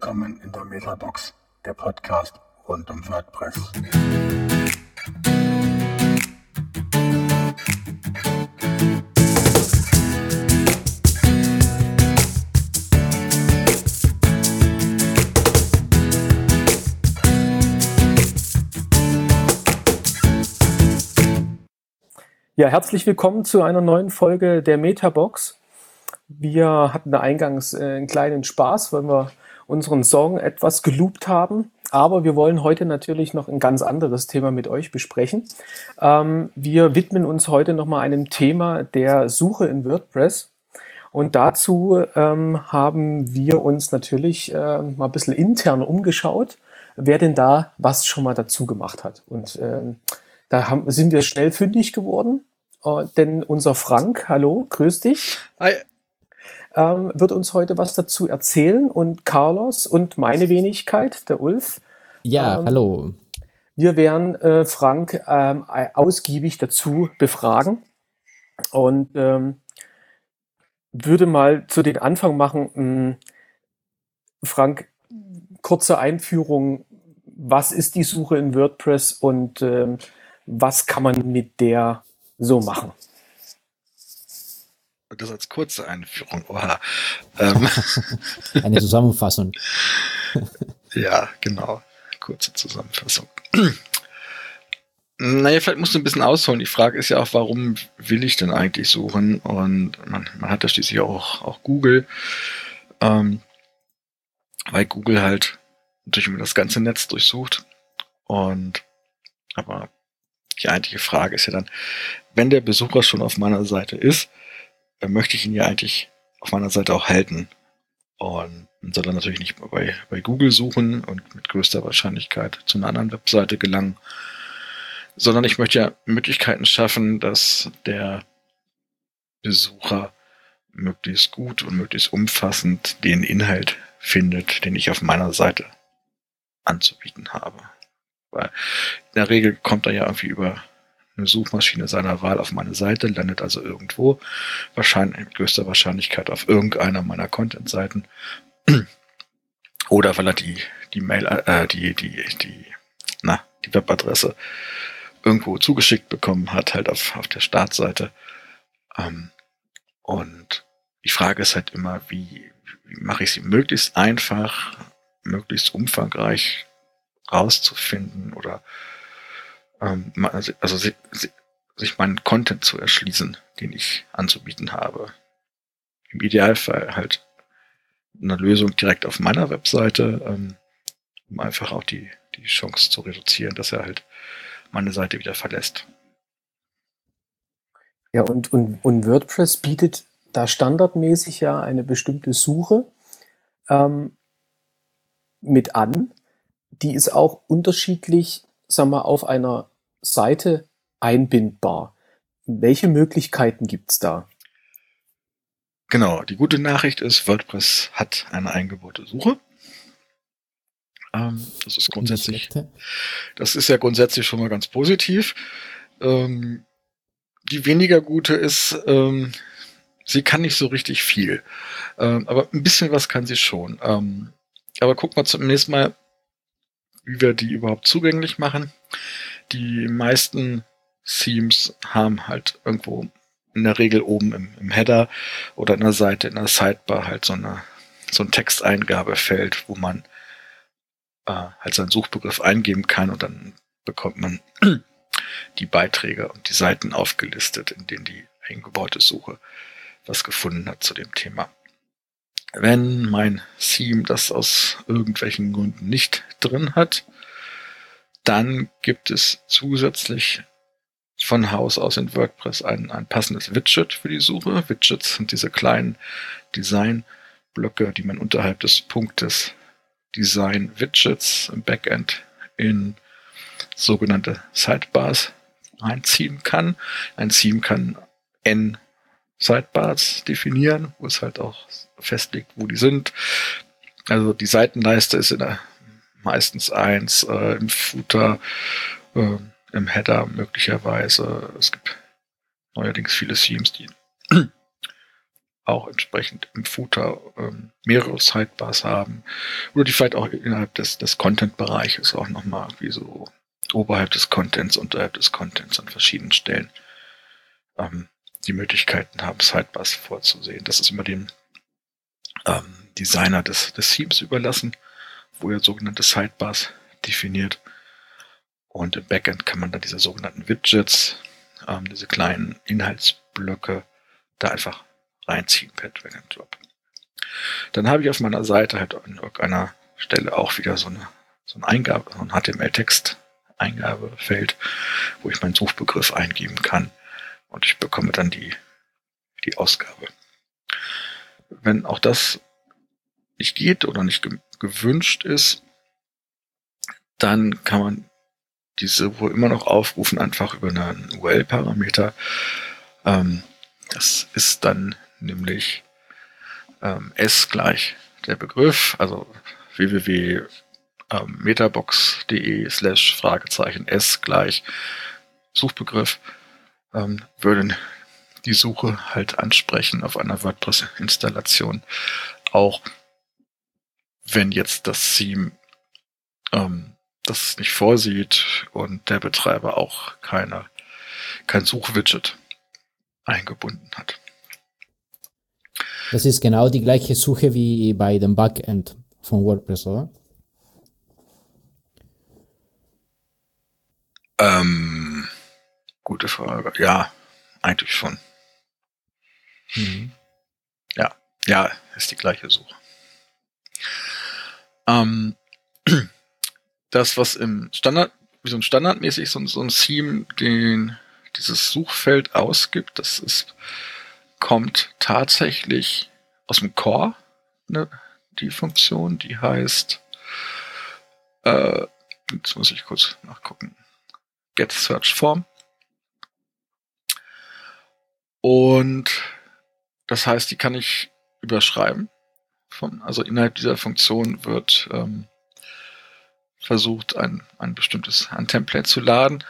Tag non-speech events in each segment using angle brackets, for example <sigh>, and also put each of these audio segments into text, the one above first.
Willkommen in der Metabox, der Podcast rund um WordPress. Ja, herzlich willkommen zu einer neuen Folge der Metabox. Wir hatten da eingangs äh, einen kleinen Spaß, weil wir unseren Song etwas geloopt haben. Aber wir wollen heute natürlich noch ein ganz anderes Thema mit euch besprechen. Ähm, wir widmen uns heute nochmal einem Thema der Suche in WordPress. Und dazu ähm, haben wir uns natürlich äh, mal ein bisschen intern umgeschaut, wer denn da was schon mal dazu gemacht hat. Und äh, da haben, sind wir schnell fündig geworden, äh, denn unser Frank, hallo, grüß dich. Hi ähm, wird uns heute was dazu erzählen und Carlos und meine Wenigkeit, der Ulf. Ja, ähm, hallo. Wir werden äh, Frank ähm, ausgiebig dazu befragen und ähm, würde mal zu den Anfang machen. Hm, Frank, kurze Einführung. Was ist die Suche in WordPress und ähm, was kann man mit der so machen? Das als kurze Einführung. Oha. Ähm. <laughs> Eine Zusammenfassung. <laughs> ja, genau. Kurze Zusammenfassung. Naja, vielleicht musst du ein bisschen ausholen. Die Frage ist ja auch, warum will ich denn eigentlich suchen? Und man, man hat ja schließlich auch, auch Google, ähm, weil Google halt durch das ganze Netz durchsucht. Und aber die eigentliche Frage ist ja dann, wenn der Besucher schon auf meiner Seite ist, möchte ich ihn ja eigentlich auf meiner Seite auch halten. Und soll dann natürlich nicht bei, bei Google suchen und mit größter Wahrscheinlichkeit zu einer anderen Webseite gelangen, sondern ich möchte ja Möglichkeiten schaffen, dass der Besucher möglichst gut und möglichst umfassend den Inhalt findet, den ich auf meiner Seite anzubieten habe. Weil in der Regel kommt er ja irgendwie über eine Suchmaschine seiner Wahl auf meine Seite, landet also irgendwo, wahrscheinlich mit größter Wahrscheinlichkeit auf irgendeiner meiner Content-Seiten. <clears throat> Oder weil er die, die Mail, äh, die, die, die, na, die Webadresse irgendwo zugeschickt bekommen hat, halt auf, auf der Startseite. Ähm, und die Frage ist halt immer, wie, wie mache ich sie möglichst einfach, möglichst umfangreich rauszufinden oder ähm, also, also sich meinen Content zu erschließen, den ich anzubieten habe. Im Idealfall halt eine Lösung direkt auf meiner Webseite, ähm, um einfach auch die, die Chance zu reduzieren, dass er halt meine Seite wieder verlässt. Ja, und, und, und WordPress bietet da standardmäßig ja eine bestimmte Suche ähm, mit an. Die ist auch unterschiedlich sagen wir, auf einer Seite einbindbar. Welche Möglichkeiten gibt's da? Genau, die gute Nachricht ist, WordPress hat eine eingebaute Suche. Ähm, das ist grundsätzlich, das ist ja grundsätzlich schon mal ganz positiv. Ähm, die weniger gute ist, ähm, sie kann nicht so richtig viel. Ähm, aber ein bisschen was kann sie schon. Ähm, aber guck mal zunächst mal, wie wir die überhaupt zugänglich machen. Die meisten Themes haben halt irgendwo in der Regel oben im, im Header oder in der Seite, in der Sidebar halt so eine so ein Texteingabefeld, wo man äh, halt seinen Suchbegriff eingeben kann und dann bekommt man <clears throat> die Beiträge und die Seiten aufgelistet, in denen die eingebaute Suche was gefunden hat zu dem Thema. Wenn mein Theme das aus irgendwelchen Gründen nicht drin hat, dann gibt es zusätzlich von Haus aus in WordPress ein, ein passendes Widget für die Suche. Widgets sind diese kleinen Designblöcke, die man unterhalb des Punktes Design Widgets im Backend in sogenannte Sidebars einziehen kann. Ein Theme kann n Sidebars definieren, wo es halt auch festlegt, wo die sind. Also die Seitenleiste ist in der meistens eins, äh, im Footer, äh, im Header möglicherweise. Es gibt neuerdings viele Themes, die <clears throat> auch entsprechend im Footer ähm, mehrere Sidebars haben oder die vielleicht auch innerhalb des, des Content-Bereiches auch nochmal wie so oberhalb des Contents, unterhalb des Contents an verschiedenen Stellen ähm, die Möglichkeiten haben, Sidebars vorzusehen. Das ist immer dem ähm, Designer des, des Themes überlassen, wo er sogenannte Sidebars definiert. Und im Backend kann man dann diese sogenannten Widgets, ähm, diese kleinen Inhaltsblöcke, da einfach reinziehen per Drag and Drop. Dann habe ich auf meiner Seite halt an irgendeiner Stelle auch wieder so eine, so ein Eingabe, so ein HTML-Text-Eingabefeld, wo ich meinen Suchbegriff eingeben kann und ich bekomme dann die, die Ausgabe. Wenn auch das nicht geht oder nicht ge gewünscht ist, dann kann man diese wohl immer noch aufrufen, einfach über einen URL-Parameter. Ähm, das ist dann nämlich ähm, S gleich der Begriff, also www.metabox.de ähm, slash Fragezeichen S gleich Suchbegriff ähm, würde die Suche halt ansprechen auf einer WordPress-Installation. Auch wenn jetzt das Theme ähm, das nicht vorsieht und der Betreiber auch keine, kein Suchwidget eingebunden hat. Das ist genau die gleiche Suche wie bei dem Backend von WordPress, oder? Ähm, gute Frage. Ja, eigentlich schon. Mhm. Ja, ja, ist die gleiche Suche. Ähm, <clears throat> das, was im Standard, wie so ein standardmäßig so, so ein Theme den, dieses Suchfeld ausgibt, das ist kommt tatsächlich aus dem Core, ne, die Funktion, die heißt, äh, jetzt muss ich kurz nachgucken, get search form. Und das heißt, die kann ich überschreiben. Von, also innerhalb dieser Funktion wird ähm, versucht, ein, ein bestimmtes ein Template zu laden.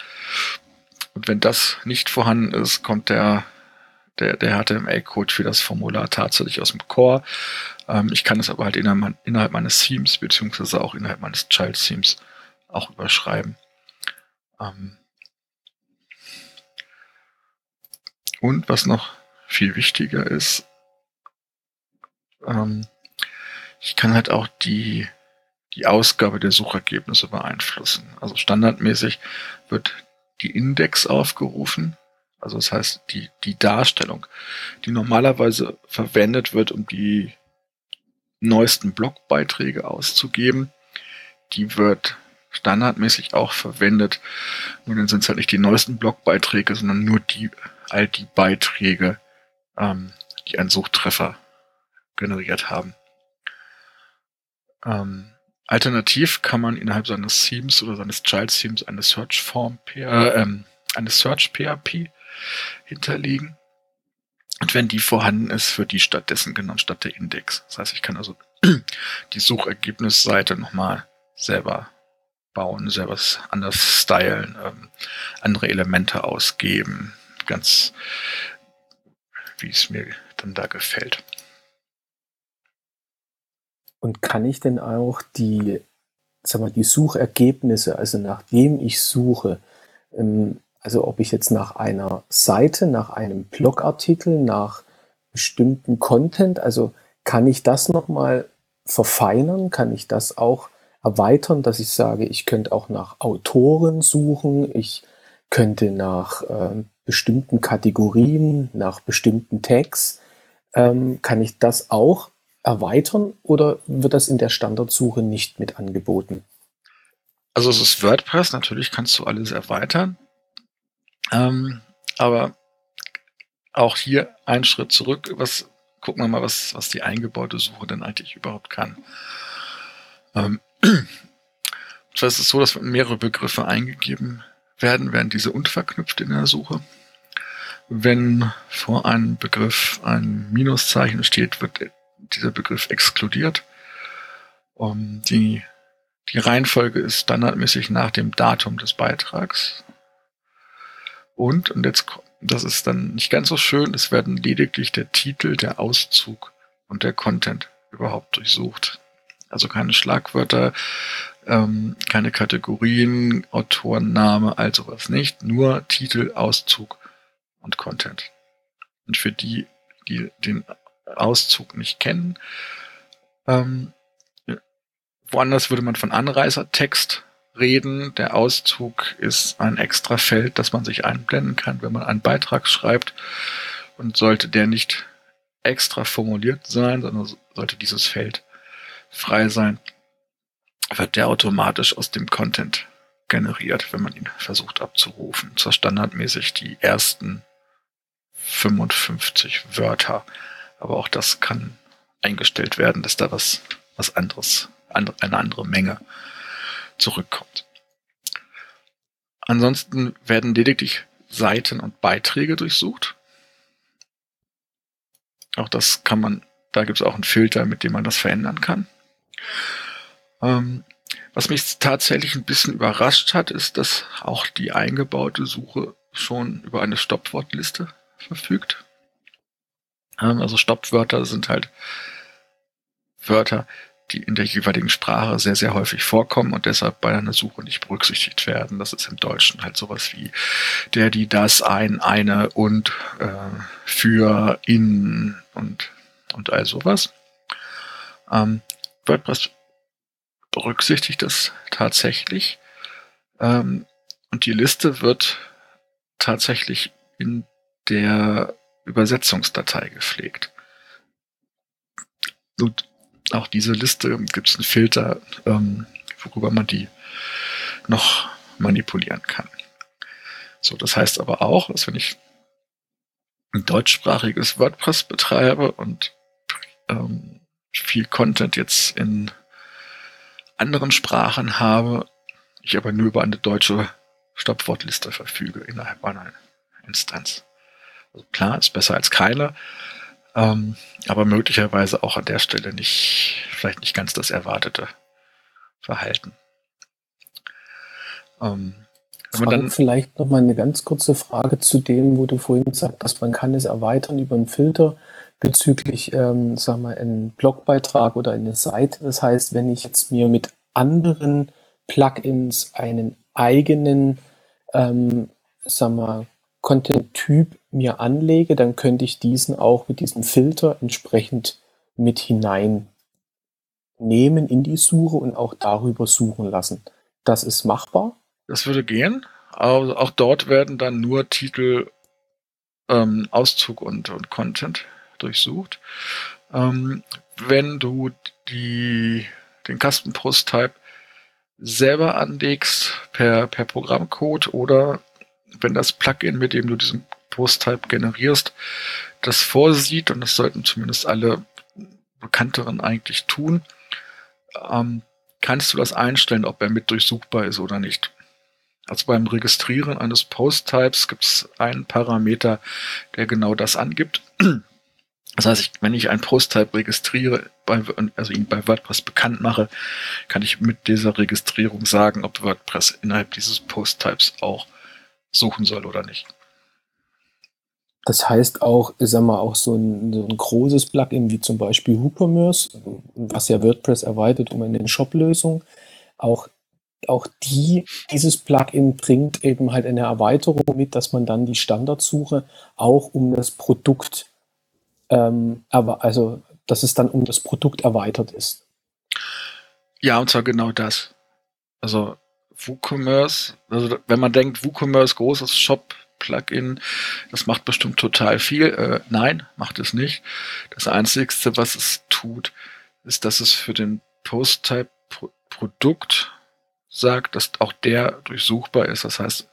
Und wenn das nicht vorhanden ist, kommt der der, der HTML-Code für das Formular tatsächlich aus dem Core. Ähm, ich kann es aber halt innerhalb, innerhalb meines Themes beziehungsweise auch innerhalb meines Child-Themes auch überschreiben. Ähm und was noch viel wichtiger ist, ähm, ich kann halt auch die, die Ausgabe der Suchergebnisse beeinflussen. Also standardmäßig wird die Index aufgerufen also das heißt, die, die Darstellung, die normalerweise verwendet wird, um die neuesten Blogbeiträge auszugeben, die wird standardmäßig auch verwendet. Nur dann sind es halt nicht die neuesten Blogbeiträge, sondern nur die, all die Beiträge, ähm, die einen Suchtreffer generiert haben. Ähm, alternativ kann man innerhalb seines Themes oder seines Child Themes eine Search Form, äh, ähm, eine Search PHP hinterliegen. Und wenn die vorhanden ist, wird die stattdessen genommen, statt der Index. Das heißt, ich kann also <clears throat> die Suchergebnisseite nochmal selber bauen, selber anders stylen, ähm, andere Elemente ausgeben, ganz wie es mir dann da gefällt. Und kann ich denn auch die, sag mal, die Suchergebnisse, also nachdem ich suche, ähm, also ob ich jetzt nach einer Seite, nach einem Blogartikel, nach bestimmten Content, also kann ich das nochmal verfeinern? Kann ich das auch erweitern, dass ich sage, ich könnte auch nach Autoren suchen, ich könnte nach äh, bestimmten Kategorien, nach bestimmten Tags. Ähm, kann ich das auch erweitern oder wird das in der Standardsuche nicht mit angeboten? Also es ist WordPress, natürlich kannst du alles erweitern. Ähm, aber auch hier ein Schritt zurück. Was gucken wir mal, was, was die eingebaute Suche denn eigentlich überhaupt kann. Ähm, <clears throat> zwar ist es so, dass mehrere Begriffe eingegeben werden, werden diese unverknüpft in der Suche. Wenn vor einem Begriff ein Minuszeichen steht, wird dieser Begriff exkludiert. Um, die, die Reihenfolge ist standardmäßig nach dem Datum des Beitrags. Und, und jetzt Das ist dann nicht ganz so schön. Es werden lediglich der Titel, der Auszug und der Content überhaupt durchsucht. Also keine Schlagwörter, ähm, keine Kategorien, Autorenname, all sowas nicht. Nur Titel, Auszug und Content. Und für die, die den Auszug nicht kennen, ähm, woanders würde man von Anreisertext reden. Der Auszug ist ein extra Feld, das man sich einblenden kann, wenn man einen Beitrag schreibt. Und sollte der nicht extra formuliert sein, sondern sollte dieses Feld frei sein, wird der automatisch aus dem Content generiert, wenn man ihn versucht abzurufen. Zwar standardmäßig die ersten 55 Wörter, aber auch das kann eingestellt werden, dass da was, was anderes, eine andere Menge zurückkommt. Ansonsten werden lediglich Seiten und Beiträge durchsucht. Auch das kann man, da gibt es auch einen Filter, mit dem man das verändern kann. Ähm, was mich tatsächlich ein bisschen überrascht hat, ist, dass auch die eingebaute Suche schon über eine Stoppwortliste verfügt. Ähm, also Stoppwörter sind halt Wörter, die in der jeweiligen Sprache sehr, sehr häufig vorkommen und deshalb bei einer Suche nicht berücksichtigt werden. Das ist im Deutschen halt sowas wie der, die, das, ein, eine und äh, für, in und, und all sowas. Ähm, WordPress berücksichtigt das tatsächlich. Ähm, und die Liste wird tatsächlich in der Übersetzungsdatei gepflegt. Und auch diese Liste gibt es einen Filter, ähm, worüber man die noch manipulieren kann. So, das heißt aber auch, dass wenn ich ein deutschsprachiges WordPress betreibe und ähm, viel Content jetzt in anderen Sprachen habe, ich aber nur über eine deutsche Stoppwortliste verfüge innerhalb einer Instanz. Also klar, ist besser als keine, ähm, aber möglicherweise auch an der Stelle nicht, vielleicht nicht ganz das erwartete Verhalten. Ähm, wenn dann vielleicht noch mal eine ganz kurze Frage zu dem, wo du vorhin gesagt hast, man kann es erweitern über einen Filter bezüglich, ähm, sag mal, einen Blogbeitrag oder eine Seite. Das heißt, wenn ich jetzt mir mit anderen Plugins einen eigenen, ähm, sag mal, Content-Typ mir anlege, dann könnte ich diesen auch mit diesem Filter entsprechend mit hineinnehmen in die Suche und auch darüber suchen lassen. Das ist machbar. Das würde gehen. Also auch dort werden dann nur Titel, ähm, Auszug und, und Content durchsucht. Ähm, wenn du die, den Custom Post Type selber anlegst per, per Programmcode oder wenn das Plugin, mit dem du diesen Post Type generierst, das vorsieht, und das sollten zumindest alle bekannteren eigentlich tun, ähm, kannst du das einstellen, ob er mit durchsuchbar ist oder nicht. Also beim Registrieren eines Post-Types gibt es einen Parameter, der genau das angibt. Das heißt, ich, wenn ich einen Post-Type registriere, bei, also ihn bei WordPress bekannt mache, kann ich mit dieser Registrierung sagen, ob WordPress innerhalb dieses Post-Types auch suchen soll oder nicht. Das heißt auch, ich sag mal, auch so ein, so ein großes Plugin wie zum Beispiel WooCommerce, was ja WordPress erweitert um eine Shop-Lösung, auch auch die, dieses Plugin bringt eben halt eine Erweiterung mit, dass man dann die Standardsuche auch um das Produkt ähm, aber also dass es dann um das Produkt erweitert ist. Ja, und zwar genau das. Also WooCommerce, also wenn man denkt, WooCommerce, großes Shop-Plugin, das macht bestimmt total viel. Äh, nein, macht es nicht. Das Einzige, was es tut, ist, dass es für den Post-Type-Produkt sagt, dass auch der durchsuchbar ist. Das heißt,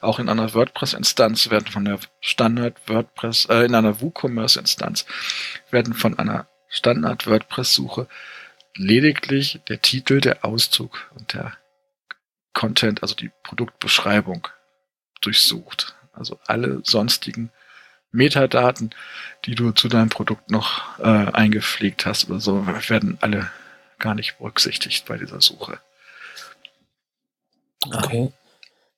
auch in einer WordPress-Instanz werden von der Standard WordPress, äh, in einer WooCommerce-Instanz werden von einer Standard WordPress-Suche lediglich der Titel, der Auszug und der Content, also die Produktbeschreibung durchsucht. Also alle sonstigen Metadaten, die du zu deinem Produkt noch äh, eingepflegt hast oder so, werden alle gar nicht berücksichtigt bei dieser Suche. Okay.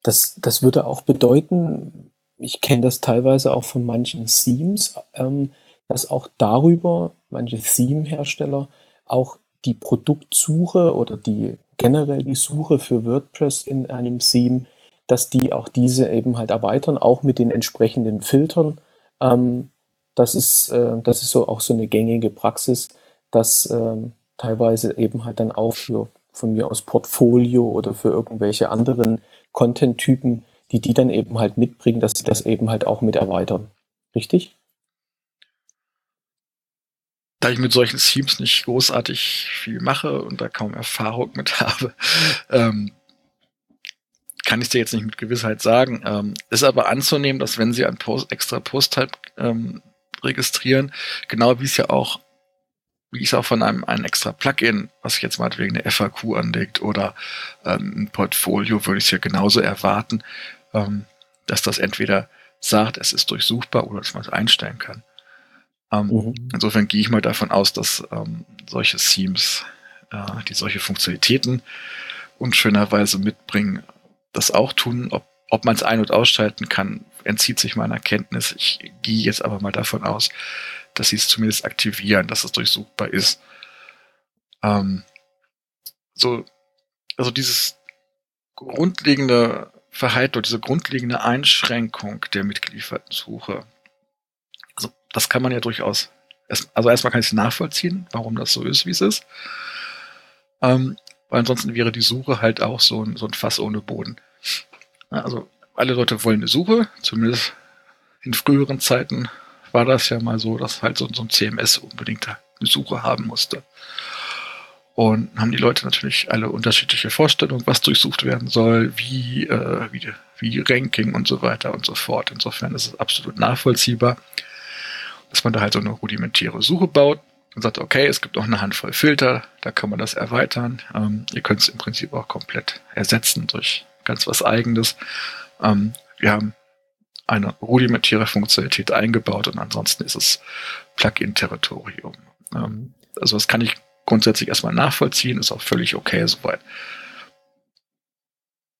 Das, das würde auch bedeuten, ich kenne das teilweise auch von manchen Themes, ähm, dass auch darüber manche Theme-Hersteller auch die Produktsuche oder die generell die Suche für WordPress in einem Theme, dass die auch diese eben halt erweitern, auch mit den entsprechenden Filtern. Ähm, das ist, äh, das ist so auch so eine gängige Praxis, dass ähm, teilweise eben halt dann auch für von mir aus Portfolio oder für irgendwelche anderen Content-Typen, die die dann eben halt mitbringen, dass sie das eben halt auch mit erweitern. Richtig? da ich mit solchen Themes nicht großartig viel mache und da kaum Erfahrung mit <laughs> habe, ähm, kann ich dir jetzt nicht mit Gewissheit sagen. Ähm, ist aber anzunehmen, dass wenn sie ein Post, extra Post-Type ähm, registrieren, genau wie es ja auch, wie es auch von einem, einem extra Plugin, was sich jetzt mal wegen eine FAQ anlegt oder ähm, ein Portfolio, würde ich es ja genauso erwarten, ähm, dass das entweder sagt, es ist durchsuchbar oder dass man es einstellen kann. Ähm, mhm. Insofern gehe ich mal davon aus, dass ähm, solche Themes, äh, die solche Funktionalitäten unschönerweise mitbringen, das auch tun. Ob, ob man es ein- und ausschalten kann, entzieht sich meiner Kenntnis. Ich gehe jetzt aber mal davon aus, dass sie es zumindest aktivieren, dass es durchsuchbar ist. Ähm, so, also dieses grundlegende Verhalten diese grundlegende Einschränkung der mitgelieferten Suche, das kann man ja durchaus, also erstmal kann ich es nachvollziehen, warum das so ist, wie es ist. Ähm, weil ansonsten wäre die Suche halt auch so ein, so ein Fass ohne Boden. Also alle Leute wollen eine Suche, zumindest in früheren Zeiten war das ja mal so, dass halt so, so ein CMS unbedingt eine Suche haben musste. Und haben die Leute natürlich alle unterschiedliche Vorstellungen, was durchsucht werden soll, wie, äh, wie, wie Ranking und so weiter und so fort. Insofern ist es absolut nachvollziehbar dass man da halt so eine rudimentäre Suche baut und sagt, okay, es gibt noch eine Handvoll Filter, da kann man das erweitern. Ähm, ihr könnt es im Prinzip auch komplett ersetzen durch ganz was Eigenes. Ähm, wir haben eine rudimentäre Funktionalität eingebaut und ansonsten ist es Plugin-Territorium. Ähm, also das kann ich grundsätzlich erstmal nachvollziehen, ist auch völlig okay soweit.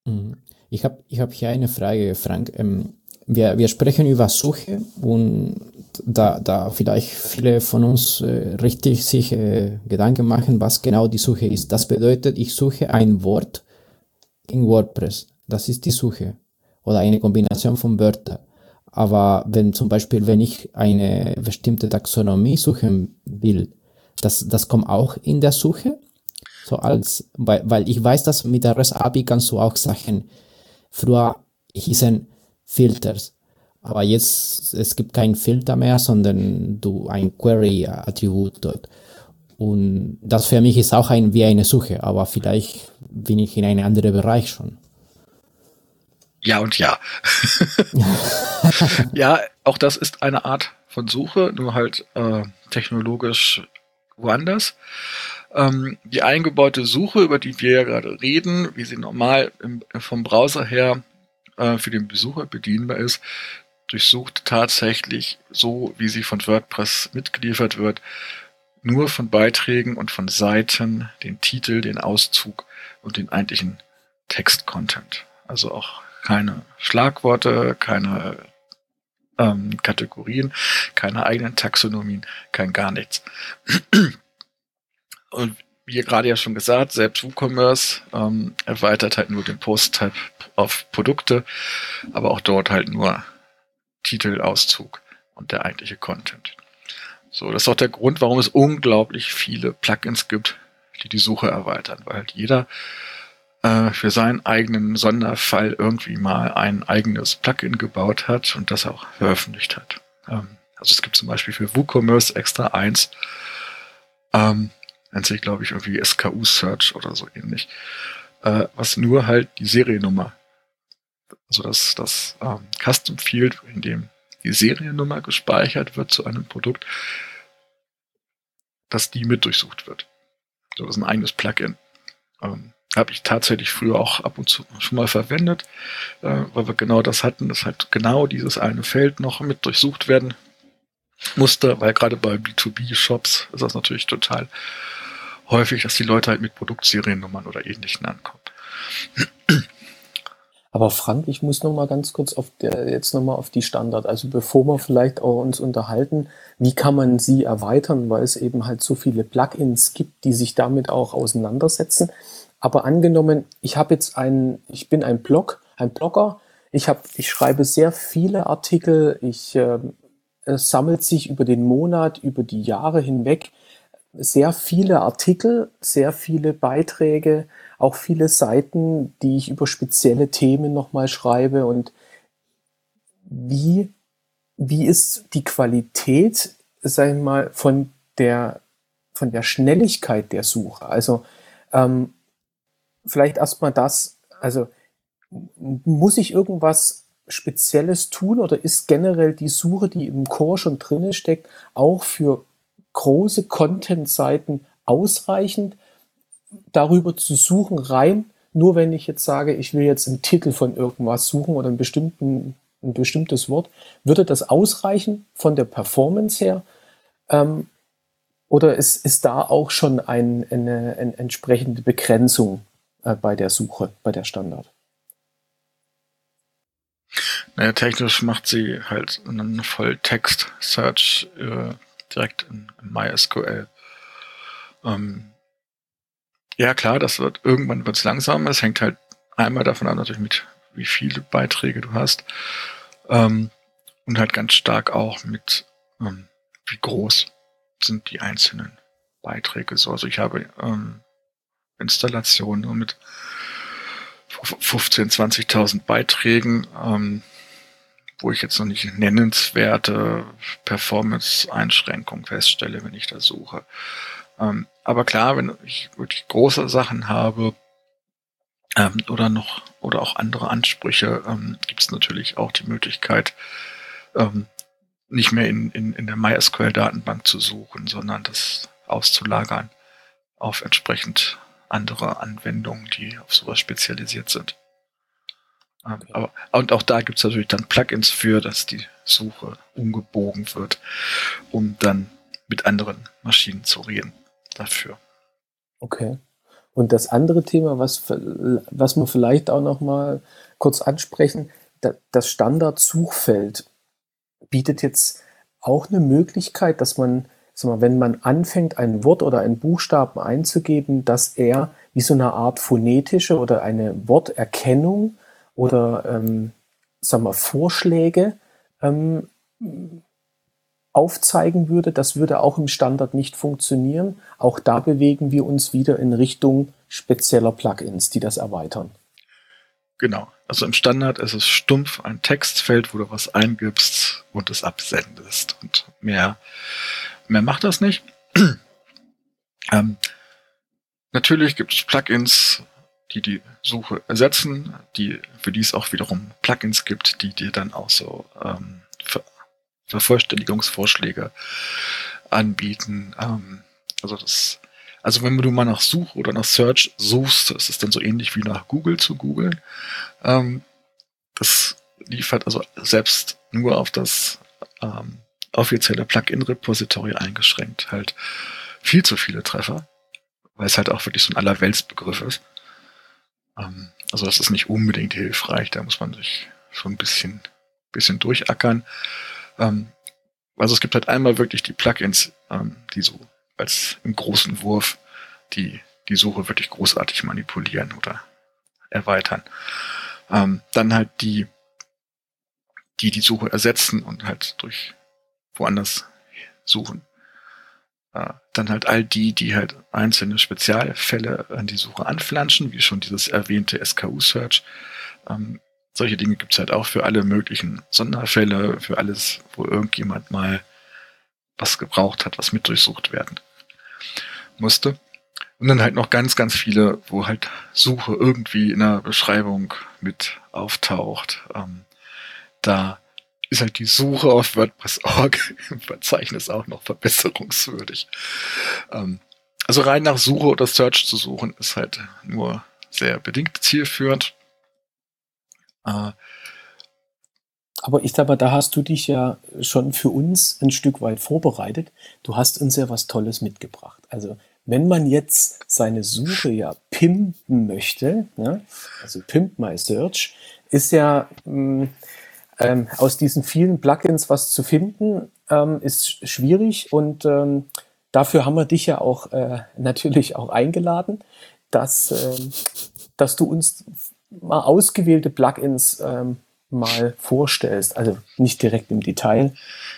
Mhm. Ich habe ich hab hier eine Frage, Frank. Ähm, wir, wir sprechen über Suche und da, da vielleicht viele von uns äh, richtig sich äh, Gedanken machen, was genau die Suche ist. Das bedeutet, ich suche ein Wort in WordPress. Das ist die Suche. Oder eine Kombination von Wörtern. Aber wenn zum Beispiel, wenn ich eine bestimmte Taxonomie suchen will, das, das kommt auch in der Suche. So als, weil, weil ich weiß, dass mit der REST API kannst du auch Sachen, früher hießen Filters. Aber jetzt, es gibt keinen Filter mehr, sondern du ein Query-Attribut dort. Und das für mich ist auch ein, wie eine Suche, aber vielleicht bin ich in einem anderen Bereich schon. Ja und ja. <laughs> ja, auch das ist eine Art von Suche, nur halt äh, technologisch woanders. Ähm, die eingebaute Suche, über die wir ja gerade reden, wie sie normal im, vom Browser her äh, für den Besucher bedienbar ist, durchsucht tatsächlich so, wie sie von WordPress mitgeliefert wird, nur von Beiträgen und von Seiten den Titel, den Auszug und den eigentlichen Text-Content. Also auch keine Schlagworte, keine ähm, Kategorien, keine eigenen Taxonomien, kein gar nichts. <clears throat> Und wie gerade ja schon gesagt, selbst WooCommerce ähm, erweitert halt nur den Post-Type auf Produkte, aber auch dort halt nur Titelauszug und der eigentliche Content. So, das ist auch der Grund, warum es unglaublich viele Plugins gibt, die die Suche erweitern, weil halt jeder äh, für seinen eigenen Sonderfall irgendwie mal ein eigenes Plugin gebaut hat und das auch veröffentlicht hat. Ähm, also es gibt zum Beispiel für WooCommerce extra eins, ähm, nennt sich, glaube ich, irgendwie SKU Search oder so ähnlich, äh, was nur halt die Seriennummer, also das, das ähm, Custom Field, in dem die Seriennummer gespeichert wird zu einem Produkt, dass die mit durchsucht wird. So, das ist ein eigenes Plugin. Ähm, habe ich tatsächlich früher auch ab und zu schon mal verwendet, äh, weil wir genau das hatten, dass halt genau dieses eine Feld noch mit durchsucht werden musste, weil gerade bei B2B-Shops ist das natürlich total häufig, dass die Leute halt mit Produktseriennummern oder ähnlichen ankommen. Aber Frank, ich muss noch mal ganz kurz auf der, jetzt noch mal auf die Standard. Also bevor wir vielleicht auch uns unterhalten, wie kann man sie erweitern, weil es eben halt so viele Plugins gibt, die sich damit auch auseinandersetzen. Aber angenommen, ich habe jetzt einen, ich bin ein Blog, ein Blogger, ich habe, ich schreibe sehr viele Artikel, ich äh, es sammelt sich über den Monat, über die Jahre hinweg sehr viele Artikel, sehr viele Beiträge, auch viele Seiten, die ich über spezielle Themen nochmal schreibe. Und wie, wie ist die Qualität, wir mal, von der, von der Schnelligkeit der Suche? Also ähm, vielleicht erstmal das, also muss ich irgendwas Spezielles tun oder ist generell die Suche, die im Core schon drinne steckt, auch für große Content-Seiten ausreichend, darüber zu suchen, rein, nur wenn ich jetzt sage, ich will jetzt einen Titel von irgendwas suchen oder einen bestimmten, ein bestimmtes Wort, würde das ausreichen von der Performance her? Ähm, oder ist, ist da auch schon ein, eine, eine entsprechende Begrenzung bei der Suche, bei der Standard? Naja, technisch macht sie halt einen Volltext-Search äh, direkt in, in MySQL. Ähm, ja, klar, das wird irgendwann wird's langsamer. Es hängt halt einmal davon ab, natürlich mit wie viele Beiträge du hast. Ähm, und halt ganz stark auch mit ähm, wie groß sind die einzelnen Beiträge so. Also ich habe ähm, Installationen mit 15, 20.000 Beiträgen, ähm, wo ich jetzt noch nicht nennenswerte Performance-Einschränkungen feststelle, wenn ich da suche. Ähm, aber klar, wenn ich wirklich große Sachen habe ähm, oder noch oder auch andere Ansprüche, ähm, gibt es natürlich auch die Möglichkeit, ähm, nicht mehr in, in, in der MySQL-Datenbank zu suchen, sondern das auszulagern auf entsprechend andere Anwendungen, die auf sowas spezialisiert sind. Ähm, okay. Aber, und auch da gibt es natürlich dann Plugins für, dass die Suche umgebogen wird, um dann mit anderen Maschinen zu reden dafür. Okay. Und das andere Thema, was, was wir vielleicht auch noch mal kurz ansprechen, das Standard-Suchfeld bietet jetzt auch eine Möglichkeit, dass man mal, wenn man anfängt, ein Wort oder einen Buchstaben einzugeben, dass er wie so eine Art phonetische oder eine Worterkennung oder ähm, sag mal, Vorschläge ähm, aufzeigen würde, das würde auch im Standard nicht funktionieren. Auch da bewegen wir uns wieder in Richtung spezieller Plugins, die das erweitern. Genau. Also im Standard ist es stumpf ein Textfeld, wo du was eingibst und es absendest. Und mehr Mehr macht das nicht. <clears throat> ähm, natürlich gibt es Plugins, die die Suche ersetzen, die, für die es auch wiederum Plugins gibt, die dir dann auch so ähm, Ver Vervollständigungsvorschläge anbieten. Ähm, also das, also wenn du mal nach Such oder nach Search suchst, ist es dann so ähnlich wie nach Google zu googeln. Ähm, das liefert also selbst nur auf das ähm, offizielle Plugin-Repository eingeschränkt. Halt viel zu viele Treffer, weil es halt auch wirklich so ein Allerweltsbegriff ist. Ähm, also das ist nicht unbedingt hilfreich, da muss man sich schon ein bisschen, bisschen durchackern. Ähm, also es gibt halt einmal wirklich die Plugins, ähm, die so als im großen Wurf die, die Suche wirklich großartig manipulieren oder erweitern. Ähm, dann halt die, die die Suche ersetzen und halt durch woanders suchen. Äh, dann halt all die, die halt einzelne Spezialfälle an die Suche anflanschen, wie schon dieses erwähnte SKU-Search. Ähm, solche Dinge gibt's halt auch für alle möglichen Sonderfälle, für alles, wo irgendjemand mal was gebraucht hat, was mit durchsucht werden musste. Und dann halt noch ganz, ganz viele, wo halt Suche irgendwie in der Beschreibung mit auftaucht. Ähm, da ist halt die Suche auf WordPress.org <laughs> im Verzeichnis auch noch verbesserungswürdig. Ähm, also rein nach Suche oder Search zu suchen, ist halt nur sehr bedingt zielführend. Äh, aber ich glaube, da hast du dich ja schon für uns ein Stück weit vorbereitet. Du hast uns ja was Tolles mitgebracht. Also wenn man jetzt seine Suche ja pimpen möchte, ne, also Pimp My Search, ist ja mh, mm, ähm, aus diesen vielen Plugins was zu finden, ähm, ist schwierig und ähm, dafür haben wir dich ja auch äh, <laughs> natürlich auch eingeladen, dass, ähm, dass du uns mal ausgewählte Plugins ähm, mal vorstellst. Also nicht direkt im Detail,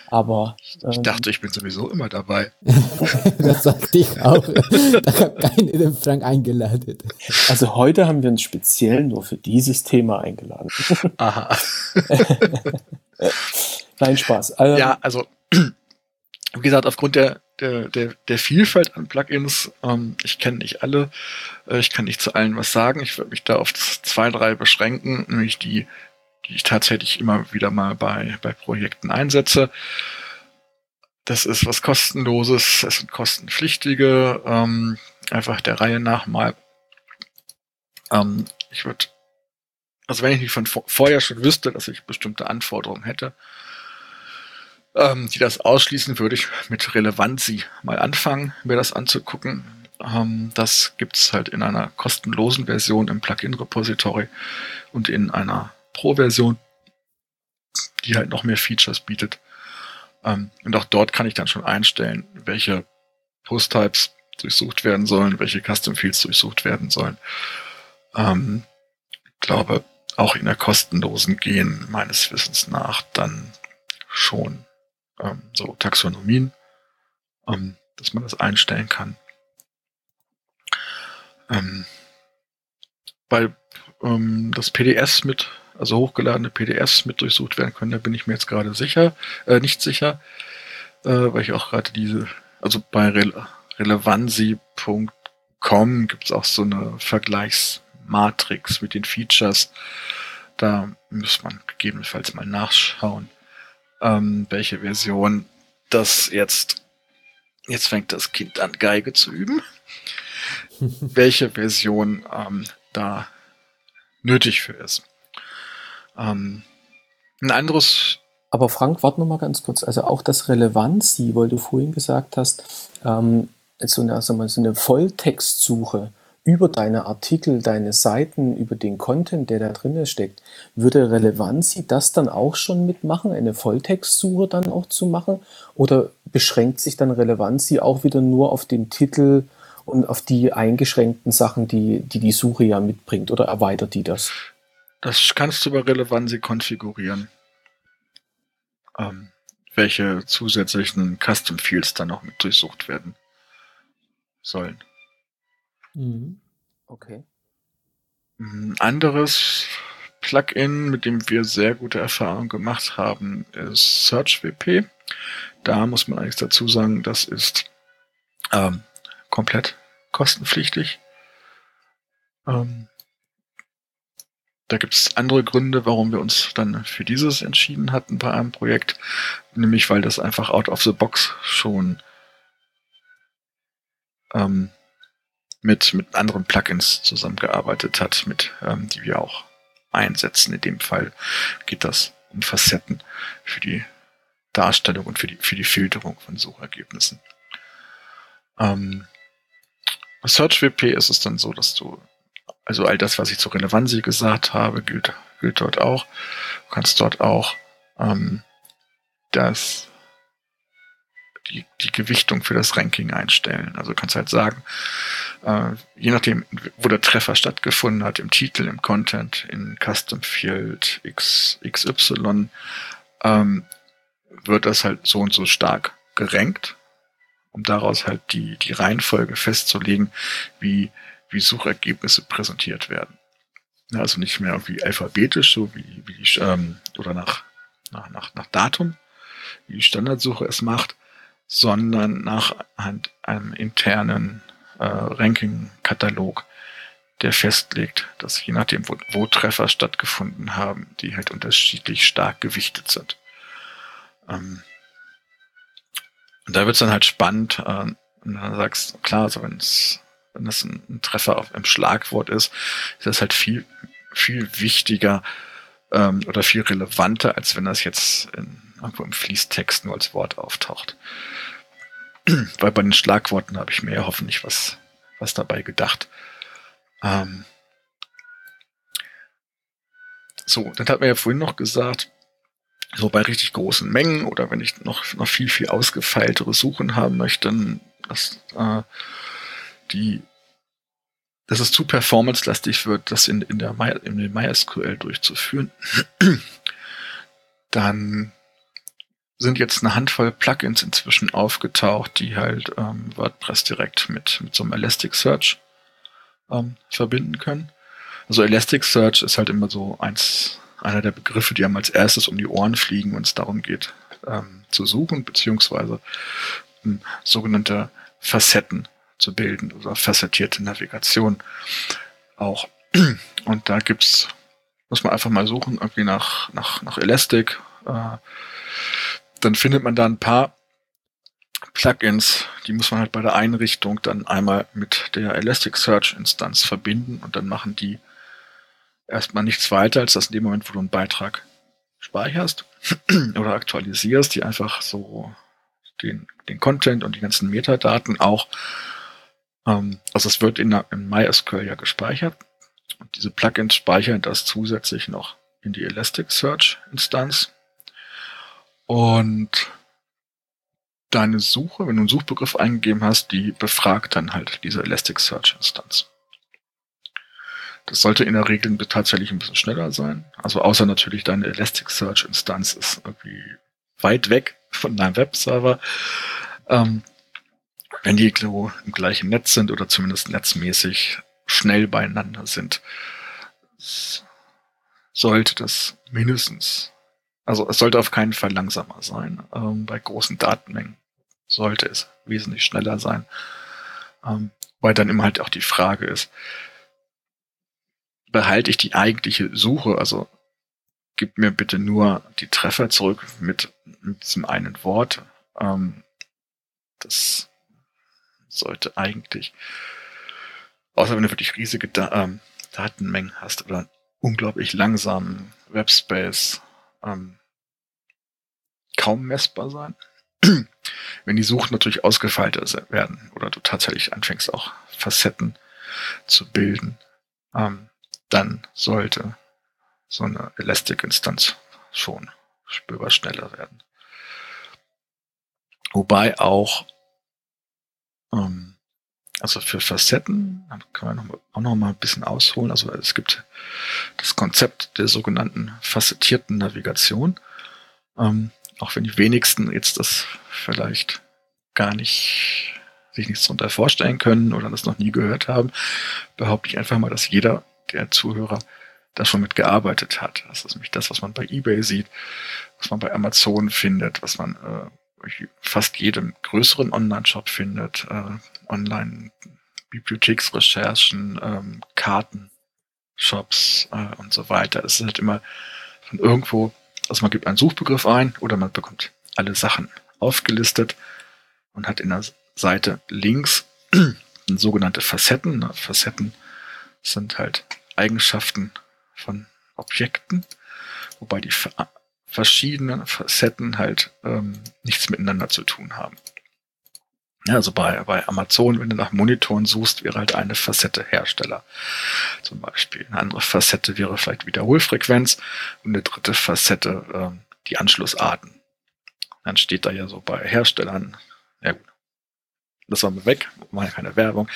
aber. Ähm, ich dachte, ich bin sowieso immer dabei. <laughs> das sagte ich auch. da hat keiner den Frank eingeladen. Also heute haben wir uns speziell nur für dieses Thema eingeladen. Aha. <laughs> Nein, Spaß. Ähm, ja, also wie gesagt, aufgrund der, der, der, der Vielfalt an Plugins, ähm, ich kenne nicht alle, äh, ich kann nicht zu allen was sagen. Ich würde mich da auf zwei, drei beschränken, nämlich die die ich tatsächlich immer wieder mal bei, bei Projekten einsetze. Das ist was kostenloses, es sind kostenpflichtige, ähm, einfach der Reihe nach mal. Ähm, ich würde, also wenn ich nicht von vorher schon wüsste, dass ich bestimmte Anforderungen hätte, ähm, die das ausschließen, würde ich mit Relevanzi mal anfangen, mir das anzugucken. Ähm, das gibt's halt in einer kostenlosen Version im Plugin-Repository und in einer Pro-Version, die halt noch mehr Features bietet. Ähm, und auch dort kann ich dann schon einstellen, welche Post-Types durchsucht werden sollen, welche Custom Fields durchsucht werden sollen. Ähm, glaube, auch in der kostenlosen gehen meines Wissens nach dann schon ähm, so Taxonomien, ähm, dass man das einstellen kann. Ähm, weil ähm, das PDS mit also hochgeladene PDFs mit durchsucht werden können. Da bin ich mir jetzt gerade sicher, äh, nicht sicher, äh, weil ich auch gerade diese, also bei Rele relevancy.com gibt es auch so eine Vergleichsmatrix mit den Features. Da muss man gegebenenfalls mal nachschauen, ähm, welche Version das jetzt, jetzt fängt das Kind an Geige zu üben, <laughs> welche Version ähm, da nötig für ist. Ähm, ein anderes. Aber Frank, warte noch mal ganz kurz. Also auch das Relevanzi, weil du vorhin gesagt hast, ähm, so, eine, also so eine Volltextsuche über deine Artikel, deine Seiten, über den Content, der da drin steckt, würde Relevanzi das dann auch schon mitmachen, eine Volltextsuche dann auch zu machen? Oder beschränkt sich dann Relevanzi auch wieder nur auf den Titel und auf die eingeschränkten Sachen, die die, die Suche ja mitbringt? Oder erweitert die das? Das kannst du bei Relevancy konfigurieren. Ähm, welche zusätzlichen Custom Fields dann noch mit durchsucht werden sollen. Mhm. Okay. Ein anderes Plugin, mit dem wir sehr gute Erfahrungen gemacht haben, ist SearchWP. Da muss man eigentlich dazu sagen, das ist ähm, komplett kostenpflichtig. Ähm, da gibt es andere Gründe, warum wir uns dann für dieses entschieden hatten bei einem Projekt, nämlich weil das einfach out of the box schon ähm, mit, mit anderen Plugins zusammengearbeitet hat, mit ähm, die wir auch einsetzen. In dem Fall geht das um Facetten für die Darstellung und für die, für die Filterung von Suchergebnissen. Ähm, SearchWP ist es dann so, dass du also all das, was ich zur Relevanz gesagt habe, gilt, gilt dort auch. Du kannst dort auch ähm, das, die, die Gewichtung für das Ranking einstellen. Also du kannst halt sagen, äh, je nachdem, wo der Treffer stattgefunden hat, im Titel, im Content, in Custom Field X, XY, ähm, wird das halt so und so stark gerankt, um daraus halt die, die Reihenfolge festzulegen, wie wie Suchergebnisse präsentiert werden. Also nicht mehr irgendwie alphabetisch, so wie, wie die, ähm, oder nach, nach, nach, nach Datum, wie die Standardsuche es macht, sondern nach einem internen äh, Ranking-Katalog, der festlegt, dass je nachdem, wo, wo Treffer stattgefunden haben, die halt unterschiedlich stark gewichtet sind. Ähm, und da wird es dann halt spannend, äh, und dann sagst du, klar, also wenn es wenn das ein, ein Treffer auf einem Schlagwort ist, ist das halt viel, viel wichtiger ähm, oder viel relevanter, als wenn das jetzt in, irgendwo im Fließtext nur als Wort auftaucht. <clears throat> Weil bei den Schlagworten habe ich mir ja hoffentlich was, was dabei gedacht. Ähm so, dann hat man ja vorhin noch gesagt, so bei richtig großen Mengen oder wenn ich noch, noch viel, viel ausgefeiltere Suchen haben möchte, dass äh, die dass es zu performance-lastig wird, das in, in, der My, in den MySQL durchzuführen, <clears throat> dann sind jetzt eine Handvoll Plugins inzwischen aufgetaucht, die halt ähm, WordPress direkt mit, mit so einem Elasticsearch ähm, verbinden können. Also Elasticsearch ist halt immer so eins, einer der Begriffe, die einem als erstes um die Ohren fliegen, wenn es darum geht, ähm, zu suchen, beziehungsweise ähm, sogenannte Facetten zu bilden oder facettierte Navigation auch. <clears throat> Und da gibt's, muss man einfach mal suchen, irgendwie nach, nach, nach Elastic. Äh, dann findet man da ein paar Plugins, die muss man halt bei der Einrichtung dann einmal mit der Elasticsearch Instanz verbinden und dann machen die erstmal nichts weiter, als dass in dem Moment, wo du einen Beitrag speicherst <clears throat> oder aktualisierst, die einfach so den, den Content und die ganzen Metadaten auch ähm, also es wird in, in MySQL ja gespeichert. Und diese Plugins speichern das zusätzlich noch in die Elasticsearch-Instanz. Und deine Suche, wenn du einen Suchbegriff eingegeben hast, die befragt dann halt diese Elasticsearch-Instanz. Das sollte in der Regel tatsächlich ein bisschen schneller sein. Also außer natürlich deine Elasticsearch-Instanz ist irgendwie weit weg von deinem Webserver. Ähm, wenn die so im gleichen Netz sind oder zumindest netzmäßig schnell beieinander sind, sollte das mindestens, also es sollte auf keinen Fall langsamer sein. Ähm, bei großen Datenmengen sollte es wesentlich schneller sein, ähm, weil dann immer halt auch die Frage ist, behalte ich die eigentliche Suche, also gib mir bitte nur die Treffer zurück mit, mit diesem einen Wort. Ähm, das sollte eigentlich, außer wenn du wirklich riesige da ähm, Datenmengen hast oder unglaublich langsamen Webspace, ähm, kaum messbar sein. <clears throat> wenn die Suchen natürlich ausgefeilter werden oder du tatsächlich anfängst auch Facetten zu bilden, ähm, dann sollte so eine Elastic-Instanz schon spürbar schneller werden. Wobei auch ähm, also für Facetten kann man auch noch mal ein bisschen ausholen. Also es gibt das Konzept der sogenannten facettierten Navigation. Ähm, auch wenn die wenigsten jetzt das vielleicht gar nicht sich nichts darunter vorstellen können oder das noch nie gehört haben, behaupte ich einfach mal, dass jeder der Zuhörer da schon mit gearbeitet hat. Das ist nämlich das, was man bei eBay sieht, was man bei Amazon findet, was man äh, fast jedem größeren Online-Shop findet. Äh, Online-Bibliotheksrecherchen, ähm, Karten, Shops äh, und so weiter. Es ist halt immer von irgendwo, also man gibt einen Suchbegriff ein oder man bekommt alle Sachen aufgelistet und hat in der Seite links <clears throat> sogenannte Facetten. Facetten sind halt Eigenschaften von Objekten, wobei die verschiedene Facetten halt ähm, nichts miteinander zu tun haben. Ja, also bei, bei Amazon, wenn du nach Monitoren suchst, wäre halt eine Facette Hersteller zum Beispiel. Eine andere Facette wäre vielleicht Wiederholfrequenz und eine dritte Facette ähm, die Anschlussarten. Dann steht da ja so bei Herstellern, ja gut, das war mir weg, war ja keine Werbung.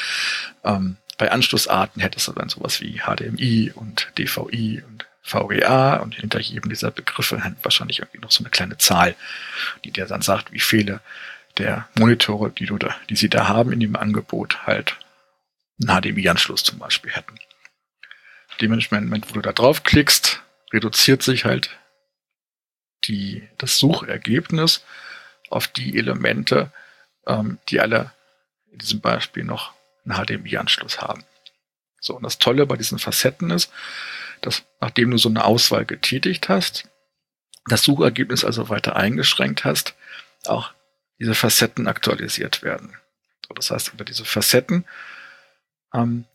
Ähm, bei Anschlussarten hättest du dann sowas wie HDMI und DVI und VGA und hinter jedem dieser Begriffe hängt wahrscheinlich irgendwie noch so eine kleine Zahl, die dir dann sagt, wie viele der Monitore, die du da, die sie da haben in dem Angebot, halt einen HDMI-Anschluss zum Beispiel hätten. Dementsprechend, wo du da draufklickst, reduziert sich halt die, das Suchergebnis auf die Elemente, ähm, die alle in diesem Beispiel noch einen HDMI-Anschluss haben. So, und das Tolle bei diesen Facetten ist, dass nachdem du so eine Auswahl getätigt hast, das Suchergebnis also weiter eingeschränkt hast, auch diese Facetten aktualisiert werden. So, das heißt, über diese Facetten ähm,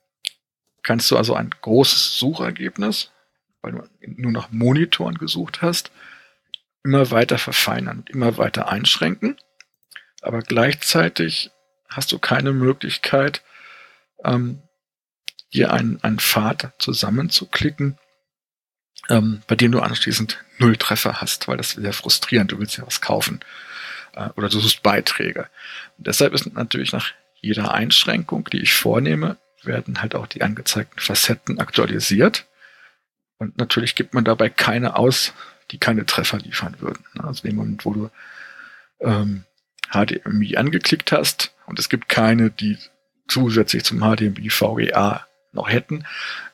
kannst du also ein großes Suchergebnis, weil du nur nach Monitoren gesucht hast, immer weiter verfeinern, immer weiter einschränken, aber gleichzeitig hast du keine Möglichkeit, ähm, dir einen, einen Pfad zusammenzuklicken, ähm, bei dem du anschließend null Treffer hast, weil das ist sehr frustrierend. Du willst ja was kaufen äh, oder du suchst Beiträge. Und deshalb ist natürlich nach jeder Einschränkung, die ich vornehme, werden halt auch die angezeigten Facetten aktualisiert. Und natürlich gibt man dabei keine aus, die keine Treffer liefern würden. Also in dem Moment, wo du ähm, HDMI angeklickt hast und es gibt keine, die zusätzlich zum HDMI VGA noch hätten,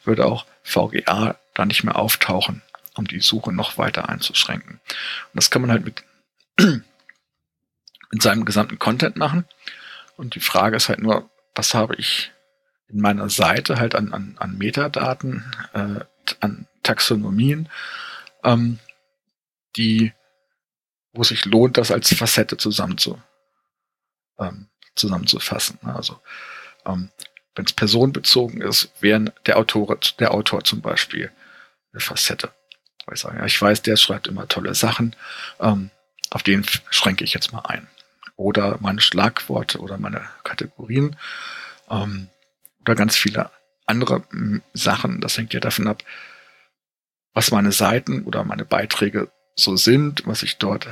würde auch VGA da nicht mehr auftauchen, um die Suche noch weiter einzuschränken. Und das kann man halt mit, <clears throat> mit seinem gesamten Content machen. Und die Frage ist halt nur, was habe ich in meiner Seite halt an, an, an Metadaten, äh, an Taxonomien, ähm, die, wo sich lohnt, das als Facette zusammenzu, ähm, zusammenzufassen. Also ähm, wenn es personenbezogen ist, wären der Autor, der Autor zum Beispiel eine Facette. Ich sage, ja, ich weiß, der schreibt immer tolle Sachen, ähm, auf den schränke ich jetzt mal ein. Oder meine Schlagworte oder meine Kategorien ähm, oder ganz viele andere Sachen. Das hängt ja davon ab, was meine Seiten oder meine Beiträge so sind, was ich dort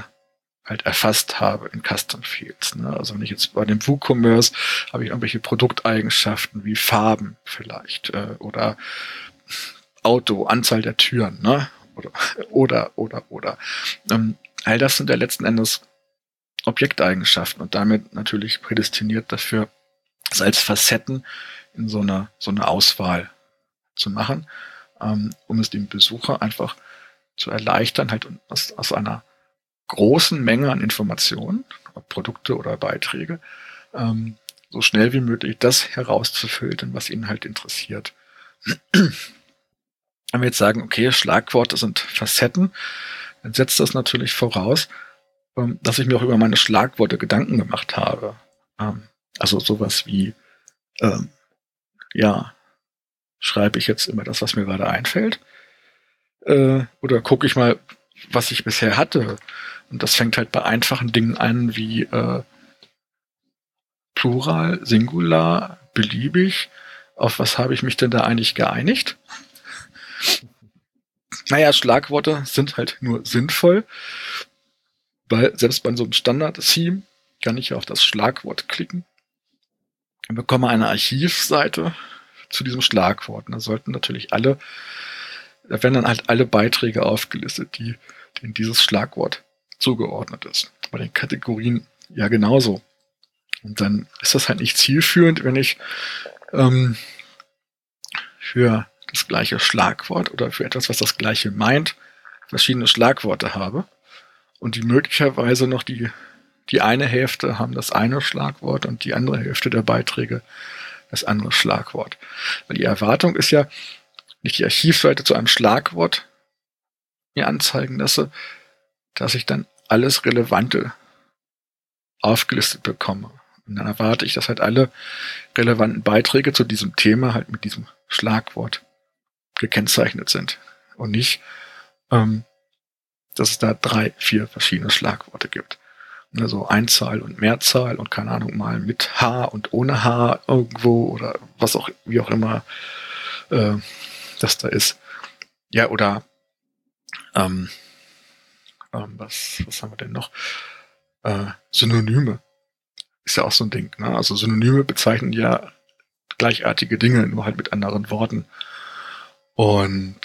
halt erfasst habe in Custom Fields. Ne? Also wenn ich jetzt bei dem WooCommerce habe ich irgendwelche Produkteigenschaften wie Farben vielleicht äh, oder Auto, Anzahl der Türen, ne? Oder <laughs> oder oder oder. Ähm, all das sind ja letzten Endes Objekteigenschaften und damit natürlich prädestiniert dafür, es als Facetten in so einer so eine Auswahl zu machen, ähm, um es dem Besucher einfach zu erleichtern, halt aus, aus einer großen Menge an Informationen, ob Produkte oder Beiträge, ähm, so schnell wie möglich das herauszufiltern, was ihn halt interessiert. Wenn wir jetzt sagen, okay, Schlagworte sind Facetten, dann setzt das natürlich voraus, ähm, dass ich mir auch über meine Schlagworte Gedanken gemacht habe. Ähm, also sowas wie, ähm, ja, schreibe ich jetzt immer das, was mir gerade einfällt? Äh, oder gucke ich mal, was ich bisher hatte. Und das fängt halt bei einfachen Dingen an wie äh, Plural, Singular, beliebig. Auf was habe ich mich denn da eigentlich geeinigt? <laughs> Naja, Schlagworte sind halt nur sinnvoll, weil selbst bei so einem Standard-Theme kann ich auf das Schlagwort klicken und bekomme eine Archivseite zu diesem Schlagwort. Und da sollten natürlich alle, da werden dann halt alle Beiträge aufgelistet, die denen dieses Schlagwort zugeordnet ist. Bei den Kategorien ja genauso. Und dann ist das halt nicht zielführend, wenn ich ähm, für das gleiche Schlagwort oder für etwas, was das gleiche meint, verschiedene Schlagworte habe und die möglicherweise noch die, die eine Hälfte haben das eine Schlagwort und die andere Hälfte der Beiträge das andere Schlagwort. Weil die Erwartung ist ja, nicht die Archivseite zu einem Schlagwort mir anzeigen lasse, dass ich dann alles Relevante aufgelistet bekomme. Und dann erwarte ich, dass halt alle relevanten Beiträge zu diesem Thema halt mit diesem Schlagwort gekennzeichnet sind. Und nicht, ähm, dass es da drei, vier verschiedene Schlagworte gibt. Also Einzahl und Mehrzahl und keine Ahnung mal mit H und ohne H irgendwo oder was auch, wie auch immer äh, das da ist. Ja, oder ähm, ähm, was, was haben wir denn noch? Äh, Synonyme ist ja auch so ein Ding. Ne? Also Synonyme bezeichnen ja gleichartige Dinge, nur halt mit anderen Worten. Und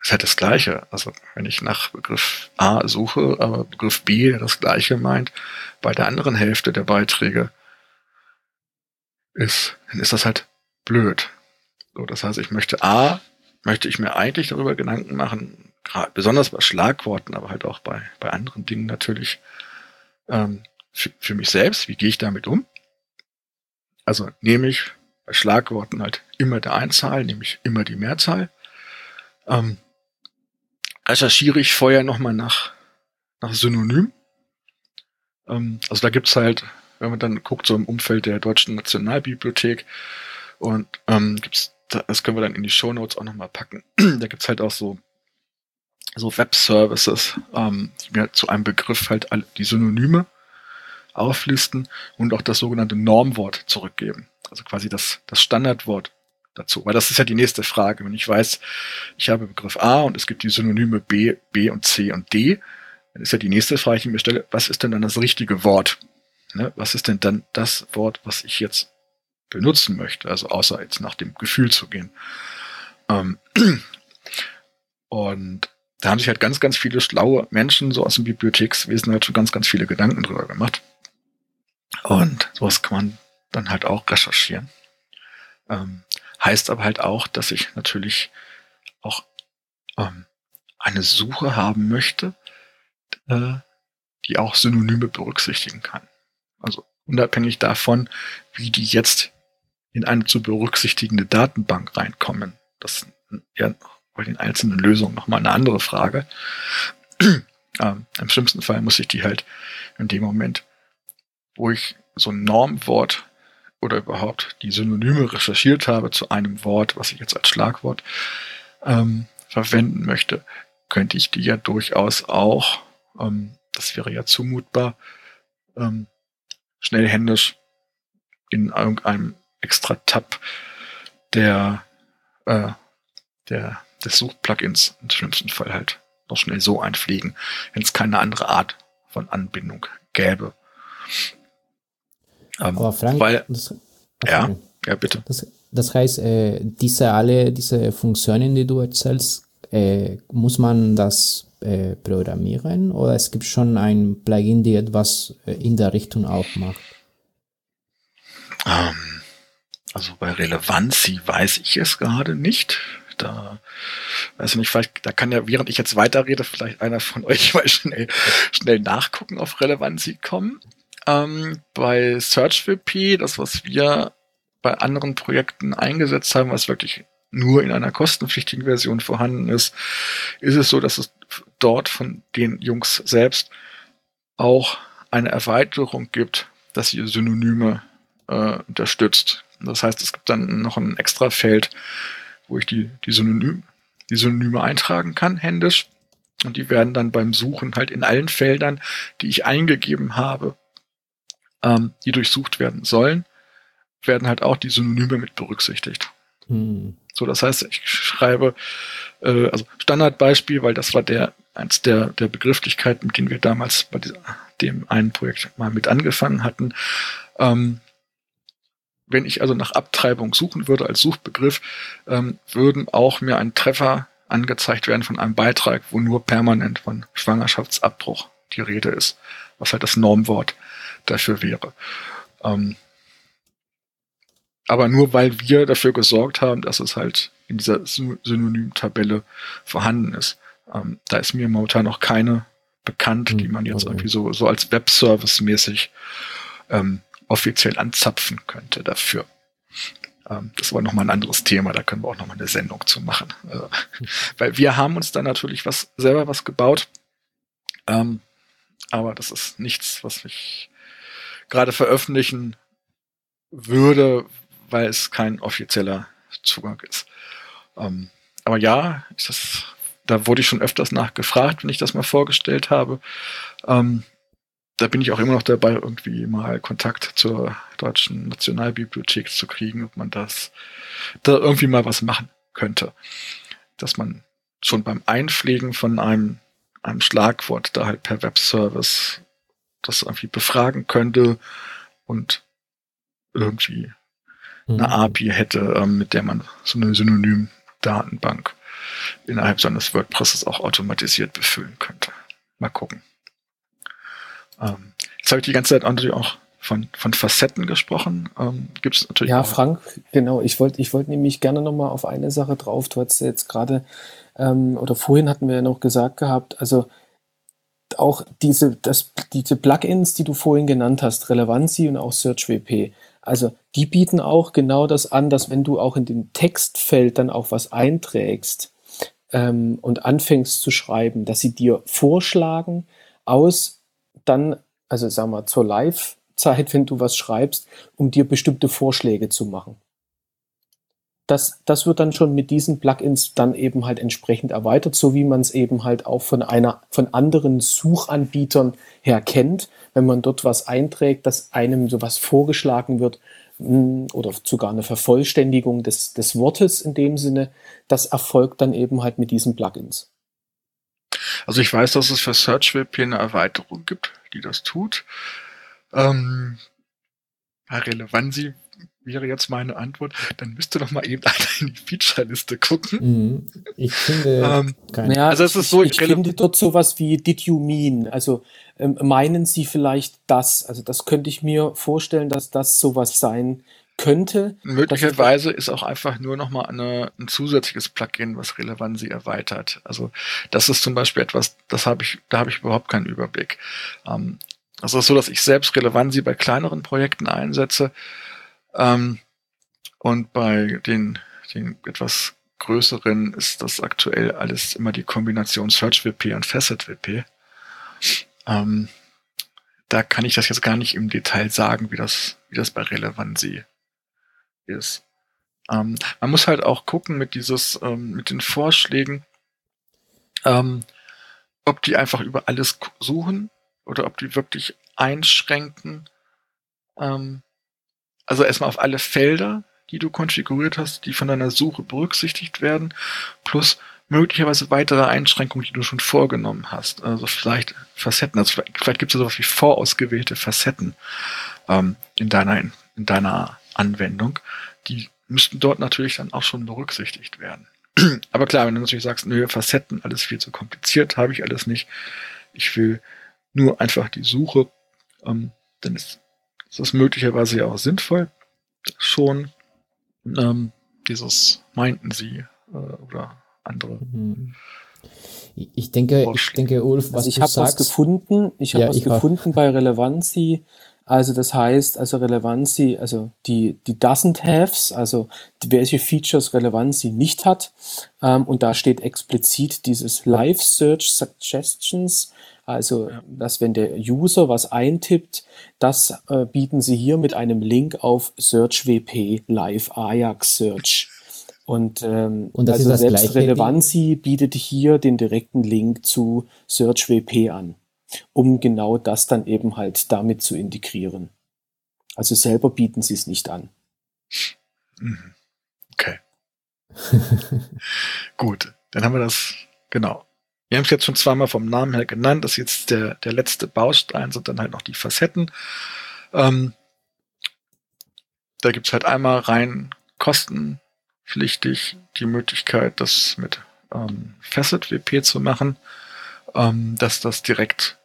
es ist halt das Gleiche. Also wenn ich nach Begriff A suche, aber Begriff B das Gleiche meint, bei der anderen Hälfte der Beiträge ist, dann ist das halt blöd. So, das heißt, ich möchte A, möchte ich mir eigentlich darüber Gedanken machen, besonders bei Schlagworten, aber halt auch bei, bei anderen Dingen natürlich, ähm, für, für mich selbst, wie gehe ich damit um? Also nehme ich bei Schlagworten halt immer der Einzahl, nehme ich immer die Mehrzahl. Ähm, recherchiere ich vorher nochmal nach, nach Synonym. Ähm, also da gibt's halt, wenn man dann guckt, so im Umfeld der Deutschen Nationalbibliothek und ähm, gibt's, das können wir dann in die Show Notes auch nochmal packen. <clears throat> da gibt's halt auch so so Web-Services, ähm, die mir zu einem Begriff halt alle, die Synonyme auflisten und auch das sogenannte Normwort zurückgeben. Also quasi das, das Standardwort dazu. Weil das ist ja die nächste Frage. Wenn ich weiß, ich habe Begriff A und es gibt die Synonyme B, B und C und D, dann ist ja die nächste Frage, die ich mir stelle, was ist denn dann das richtige Wort? Ne? Was ist denn dann das Wort, was ich jetzt benutzen möchte? Also außer jetzt nach dem Gefühl zu gehen. Ähm, <clears throat> und da haben sich halt ganz, ganz viele schlaue Menschen so aus dem Bibliothekswesen halt schon ganz, ganz viele Gedanken drüber gemacht. Und sowas kann man dann halt auch recherchieren. Ähm, heißt aber halt auch, dass ich natürlich auch ähm, eine Suche haben möchte, äh, die auch Synonyme berücksichtigen kann. Also unabhängig davon, wie die jetzt in eine zu berücksichtigende Datenbank reinkommen. Das ja bei den einzelnen Lösungen nochmal eine andere Frage. <clears throat> ähm, Im schlimmsten Fall muss ich die halt in dem Moment, wo ich so ein Normwort oder überhaupt die Synonyme recherchiert habe zu einem Wort, was ich jetzt als Schlagwort ähm, verwenden möchte, könnte ich die ja durchaus auch, ähm, das wäre ja zumutbar, ähm, schnellhändisch in irgendeinem extra Tab der, äh, der des Suchplugins im schlimmsten Fall halt noch schnell so einpflegen, wenn es keine andere Art von Anbindung gäbe. Ähm, Aber Frank, weil, das, ja, ja, bitte. Das, das heißt, äh, diese alle diese Funktionen, die du erzählst, äh, muss man das äh, programmieren oder es gibt schon ein Plugin, die etwas äh, in der Richtung auch macht? Ähm, also bei Relevancy weiß ich es gerade nicht. Da weiß ich nicht, vielleicht, da kann ja, während ich jetzt weiterrede, vielleicht einer von <laughs> euch mal schnell, schnell nachgucken auf Relevancy kommen. Ähm, bei SearchVP, das was wir bei anderen Projekten eingesetzt haben, was wirklich nur in einer kostenpflichtigen Version vorhanden ist, ist es so, dass es dort von den Jungs selbst auch eine Erweiterung gibt, dass sie Synonyme äh, unterstützt. Das heißt, es gibt dann noch ein extra Feld, wo ich die, die, Synonym, die Synonyme eintragen kann, händisch. Und die werden dann beim Suchen halt in allen Feldern, die ich eingegeben habe, ähm, die durchsucht werden sollen, werden halt auch die Synonyme mit berücksichtigt. Hm. So, das heißt, ich schreibe, äh, also Standardbeispiel, weil das war der eins der, der Begrifflichkeiten, mit denen wir damals bei dieser, dem einen Projekt mal mit angefangen hatten. Ähm, wenn ich also nach Abtreibung suchen würde als Suchbegriff, ähm, würden auch mir ein Treffer angezeigt werden von einem Beitrag, wo nur permanent von Schwangerschaftsabbruch die Rede ist, was halt das Normwort dafür wäre. Ähm, aber nur weil wir dafür gesorgt haben, dass es halt in dieser Synonymtabelle vorhanden ist. Ähm, da ist mir momentan noch keine bekannt, die hm, man jetzt irgendwie so, so als Webservice mäßig ähm, offiziell anzapfen könnte dafür. Ähm, das war nochmal ein anderes Thema, da können wir auch nochmal eine Sendung zu machen. Äh, weil wir haben uns da natürlich was selber was gebaut. Ähm, aber das ist nichts, was ich gerade veröffentlichen würde, weil es kein offizieller Zugang ist. Ähm, aber ja, das, da wurde ich schon öfters nachgefragt, wenn ich das mal vorgestellt habe. Da bin ich auch immer noch dabei, irgendwie mal Kontakt zur Deutschen Nationalbibliothek zu kriegen, ob man das da irgendwie mal was machen könnte. Dass man schon beim Einpflegen von einem, einem Schlagwort da halt per Webservice das irgendwie befragen könnte und irgendwie eine mhm. API hätte, ähm, mit der man so eine Synonym-Datenbank innerhalb seines WordPresses auch automatisiert befüllen könnte. Mal gucken. Ähm, jetzt habe ich die ganze Zeit natürlich auch von, von Facetten gesprochen. Ähm, Gibt es natürlich. Ja, auch Frank, genau. Ich wollte ich wollte nämlich gerne nochmal auf eine Sache drauf. Du hast jetzt gerade, ähm, oder vorhin hatten wir ja noch gesagt gehabt, also auch diese, das, diese Plugins, die du vorhin genannt hast, Relevancy und auch SearchWP, also die bieten auch genau das an, dass wenn du auch in dem Textfeld dann auch was einträgst ähm, und anfängst zu schreiben, dass sie dir vorschlagen, aus dann, also sag mal, zur Live-Zeit, wenn du was schreibst, um dir bestimmte Vorschläge zu machen. das, das wird dann schon mit diesen Plugins dann eben halt entsprechend erweitert, so wie man es eben halt auch von einer, von anderen Suchanbietern her kennt. Wenn man dort was einträgt, dass einem sowas vorgeschlagen wird hm, oder sogar eine Vervollständigung des, des Wortes in dem Sinne, das erfolgt dann eben halt mit diesen Plugins. Also ich weiß, dass es für SearchWP eine Erweiterung gibt, die das tut. Ähm, Relevancy wäre jetzt meine Antwort, dann müsste doch mal eben <laughs> in die Feature-Liste gucken. Mhm. Ich finde, ähm, ja, also es ist so, ich, ich finde dort sowas wie Did you mean? Also ähm, meinen Sie vielleicht das? Also das könnte ich mir vorstellen, dass das sowas sein könnte. Möglicherweise ist auch einfach nur nochmal eine, ein zusätzliches Plugin, was Relevancy erweitert. Also das ist zum Beispiel etwas, das habe ich, da habe ich überhaupt keinen Überblick. Ähm, also es ist so, dass ich selbst Relevancy bei kleineren Projekten einsetze ähm, und bei den, den etwas größeren ist das aktuell alles immer die Kombination SearchWP und FacetWP. Ähm, da kann ich das jetzt gar nicht im Detail sagen, wie das, wie das bei Relevancy ist. Ähm, man muss halt auch gucken mit dieses, ähm, mit den Vorschlägen, ähm, ob die einfach über alles suchen oder ob die wirklich einschränken. Ähm, also erstmal auf alle Felder, die du konfiguriert hast, die von deiner Suche berücksichtigt werden, plus möglicherweise weitere Einschränkungen, die du schon vorgenommen hast. Also vielleicht Facetten, also vielleicht, vielleicht gibt es sowas wie vorausgewählte Facetten ähm, in, deiner, in, in deiner Anwendung. Die müssten dort natürlich dann auch schon berücksichtigt werden. <clears throat> Aber klar, wenn du natürlich sagst, nö, Facetten, alles viel zu kompliziert, habe ich alles nicht. Ich will nur einfach die Suche, ähm, dann ist ist das möglicherweise ja auch sinnvoll, schon ähm, dieses meinten sie äh, oder andere. Mhm. Ich denke, ich denke, Ulf, was also ich habe was gefunden. Ich habe ja, was gefunden hab. bei Relevancy. Also das heißt, also Relevancy, also die die doesn't haves, also welche Features Relevancy nicht hat. Ähm, und da steht explizit dieses Live Search Suggestions also, dass wenn der User was eintippt, das äh, bieten sie hier mit einem Link auf SearchWP Live Ajax Search. Und, ähm, und das also ist das selbst Relevancy bietet hier den direkten Link zu SearchWP an, um genau das dann eben halt damit zu integrieren. Also selber bieten sie es nicht an. Mhm. Okay. <laughs> Gut, dann haben wir das, genau. Wir haben es jetzt schon zweimal vom Namen her genannt. Das ist jetzt der, der letzte Baustein, sind dann halt noch die Facetten. Ähm, da gibt's halt einmal rein kostenpflichtig die Möglichkeit, das mit ähm, Facet WP zu machen, ähm, dass das direkt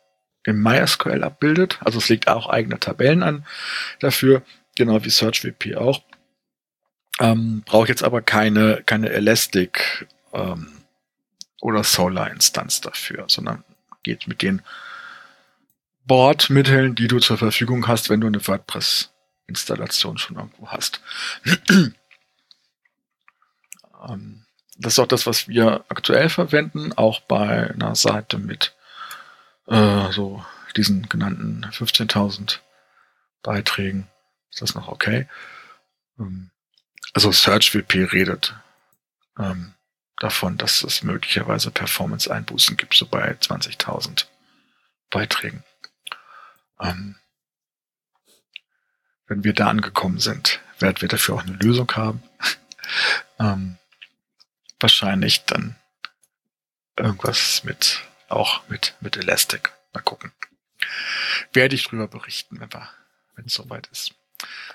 im MySQL abbildet. Also es legt auch eigene Tabellen an dafür, genau wie SearchWP auch. Ähm, Braucht jetzt aber keine, keine Elastic ähm, oder Solar-Instanz dafür, sondern geht mit den Bordmitteln, die du zur Verfügung hast, wenn du eine WordPress-Installation schon irgendwo hast. <clears throat> Ähm, das ist auch das, was wir aktuell verwenden, auch bei einer Seite mit äh, so diesen genannten 15.000 Beiträgen. Ist das noch okay? Ähm, also SearchWP redet ähm, davon, dass es möglicherweise Performance-Einbußen gibt, so bei 20.000 Beiträgen. Ähm, wenn wir da angekommen sind, werden wir dafür auch eine Lösung haben. <laughs> ähm, wahrscheinlich dann irgendwas mit, auch mit, mit Elastic. Mal gucken. Werde ich drüber berichten, wenn es soweit ist.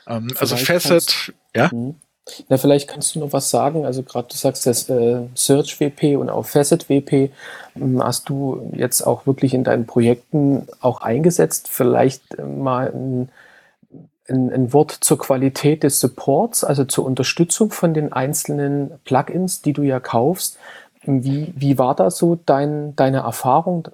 Ähm, also Facet, ja? Mhm. Na, vielleicht kannst du noch was sagen. Also gerade du sagst das äh, Search WP und auch Facet WP. Hm, hast du jetzt auch wirklich in deinen Projekten auch eingesetzt? Vielleicht äh, mal ein, ein, ein, Wort zur Qualität des Supports, also zur Unterstützung von den einzelnen Plugins, die du ja kaufst. Wie, wie war da so dein, deine Erfahrung?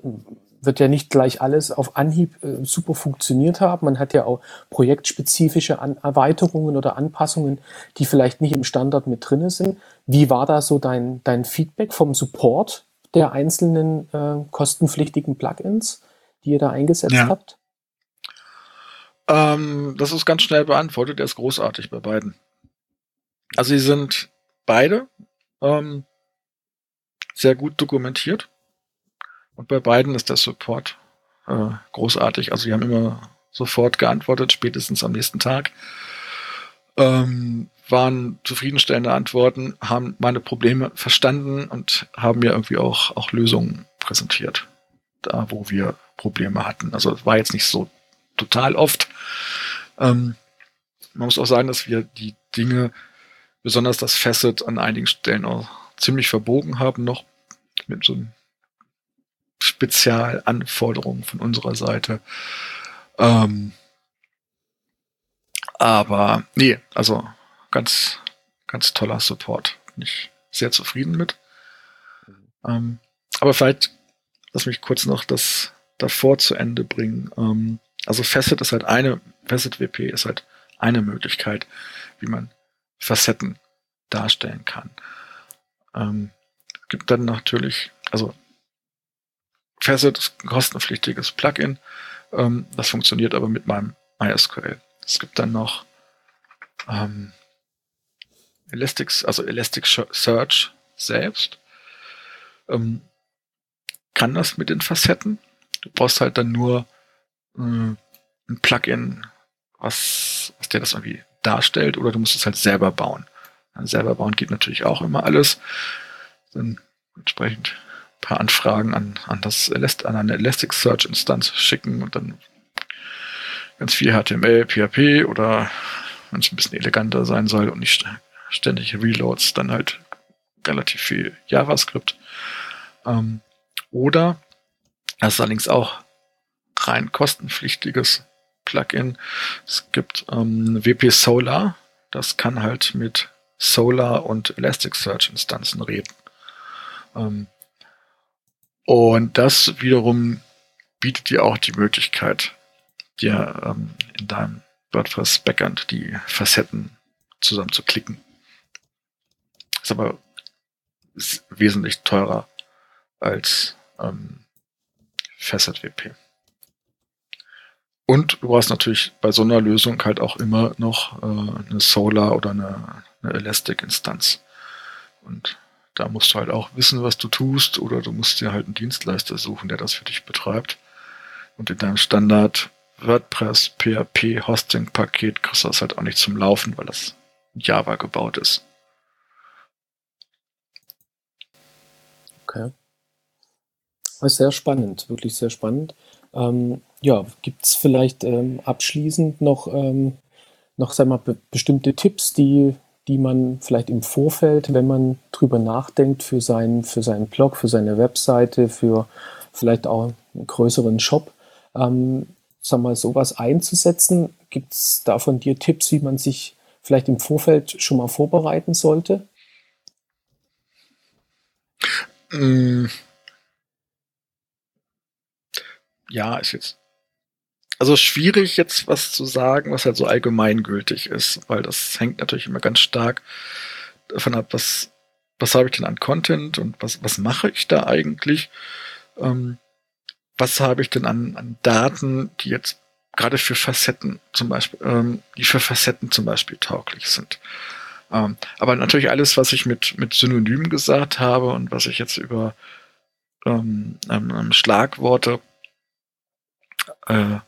wird ja nicht gleich alles auf Anhieb äh, super funktioniert haben. Man hat ja auch projektspezifische An Erweiterungen oder Anpassungen, die vielleicht nicht im Standard mit drinne sind. Wie war da so dein, dein Feedback vom Support der einzelnen äh, kostenpflichtigen Plugins, die ihr da eingesetzt ja. habt? Ähm, das ist ganz schnell beantwortet. Der ist großartig bei beiden. Also sie sind beide ähm, sehr gut dokumentiert. Und bei beiden ist der Support äh, großartig. Also die haben immer sofort geantwortet, spätestens am nächsten Tag. Ähm, waren zufriedenstellende Antworten, haben meine Probleme verstanden und haben mir irgendwie auch, auch Lösungen präsentiert, da wo wir Probleme hatten. Also war jetzt nicht so total oft. Ähm, man muss auch sagen, dass wir die Dinge, besonders das Facet, an einigen Stellen auch ziemlich verbogen haben, noch mit so Spezialanforderungen von unserer Seite. Ähm, aber nee, also ganz, ganz toller Support. Bin ich sehr zufrieden mit. Ähm, aber vielleicht lass mich kurz noch das davor zu Ende bringen. Ähm, also Facet ist halt eine, Facet WP ist halt eine Möglichkeit, wie man Facetten darstellen kann. Ähm, gibt dann natürlich, also Facet ist ein kostenpflichtiges Plugin. Ähm, das funktioniert aber mit meinem MySQL. Es gibt dann noch ähm, Elastics, also Elasticsearch selbst. Ähm, kann das mit den Facetten. Du brauchst halt dann nur äh, ein Plugin, was, was dir das irgendwie darstellt, oder du musst es halt selber bauen. Selber bauen geht natürlich auch immer alles. Dann entsprechend ein paar Anfragen an, an, das an eine Elasticsearch-Instanz schicken und dann ganz viel HTML, PHP oder wenn es ein bisschen eleganter sein soll und nicht ständig Reloads, dann halt relativ viel JavaScript. Ähm, oder das ist allerdings auch rein kostenpflichtiges Plugin. Es gibt ähm, WP Solar, das kann halt mit Solar und Elasticsearch Instanzen reden. Ähm, und das wiederum bietet dir auch die Möglichkeit, dir ähm, in deinem WordPress Backend die Facetten zusammen zu klicken. Ist aber wesentlich teurer als ähm, Facet WP. Und du brauchst natürlich bei so einer Lösung halt auch immer noch äh, eine Solar oder eine, eine Elastic-Instanz. Und da musst du halt auch wissen, was du tust, oder du musst dir halt einen Dienstleister suchen, der das für dich betreibt. Und in deinem Standard WordPress PHP Hosting Paket kriegst du das halt auch nicht zum Laufen, weil das Java gebaut ist. Okay. Das ist sehr spannend, wirklich sehr spannend. Ähm, ja, gibt es vielleicht ähm, abschließend noch, ähm, noch sag mal, be bestimmte Tipps, die, die man vielleicht im Vorfeld, wenn man drüber nachdenkt, für seinen, für seinen Blog, für seine Webseite, für vielleicht auch einen größeren Shop, ähm, sag mal, sowas einzusetzen? Gibt es da von dir Tipps, wie man sich vielleicht im Vorfeld schon mal vorbereiten sollte? Mm. Ja, ist jetzt. Also schwierig jetzt was zu sagen, was halt so allgemeingültig ist, weil das hängt natürlich immer ganz stark davon ab, was, was habe ich denn an Content und was, was mache ich da eigentlich? Ähm, was habe ich denn an, an Daten, die jetzt gerade für Facetten zum Beispiel, ähm, die für Facetten zum Beispiel tauglich sind. Ähm, aber natürlich alles, was ich mit, mit Synonymen gesagt habe und was ich jetzt über ähm, ähm, Schlagworte äh,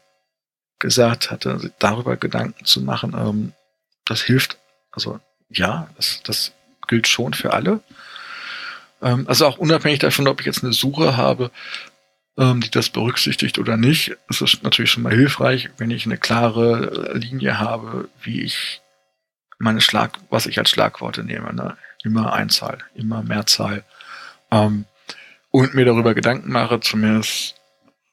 gesagt hatte, also darüber Gedanken zu machen, ähm, das hilft. Also ja, das, das gilt schon für alle. Ähm, also auch unabhängig davon, ob ich jetzt eine Suche habe, ähm, die das berücksichtigt oder nicht. Es ist natürlich schon mal hilfreich, wenn ich eine klare Linie habe, wie ich meine Schlag, was ich als Schlagworte nehme. Ne? Immer Einzahl, immer Mehrzahl. Ähm, und mir darüber Gedanken mache, zumindest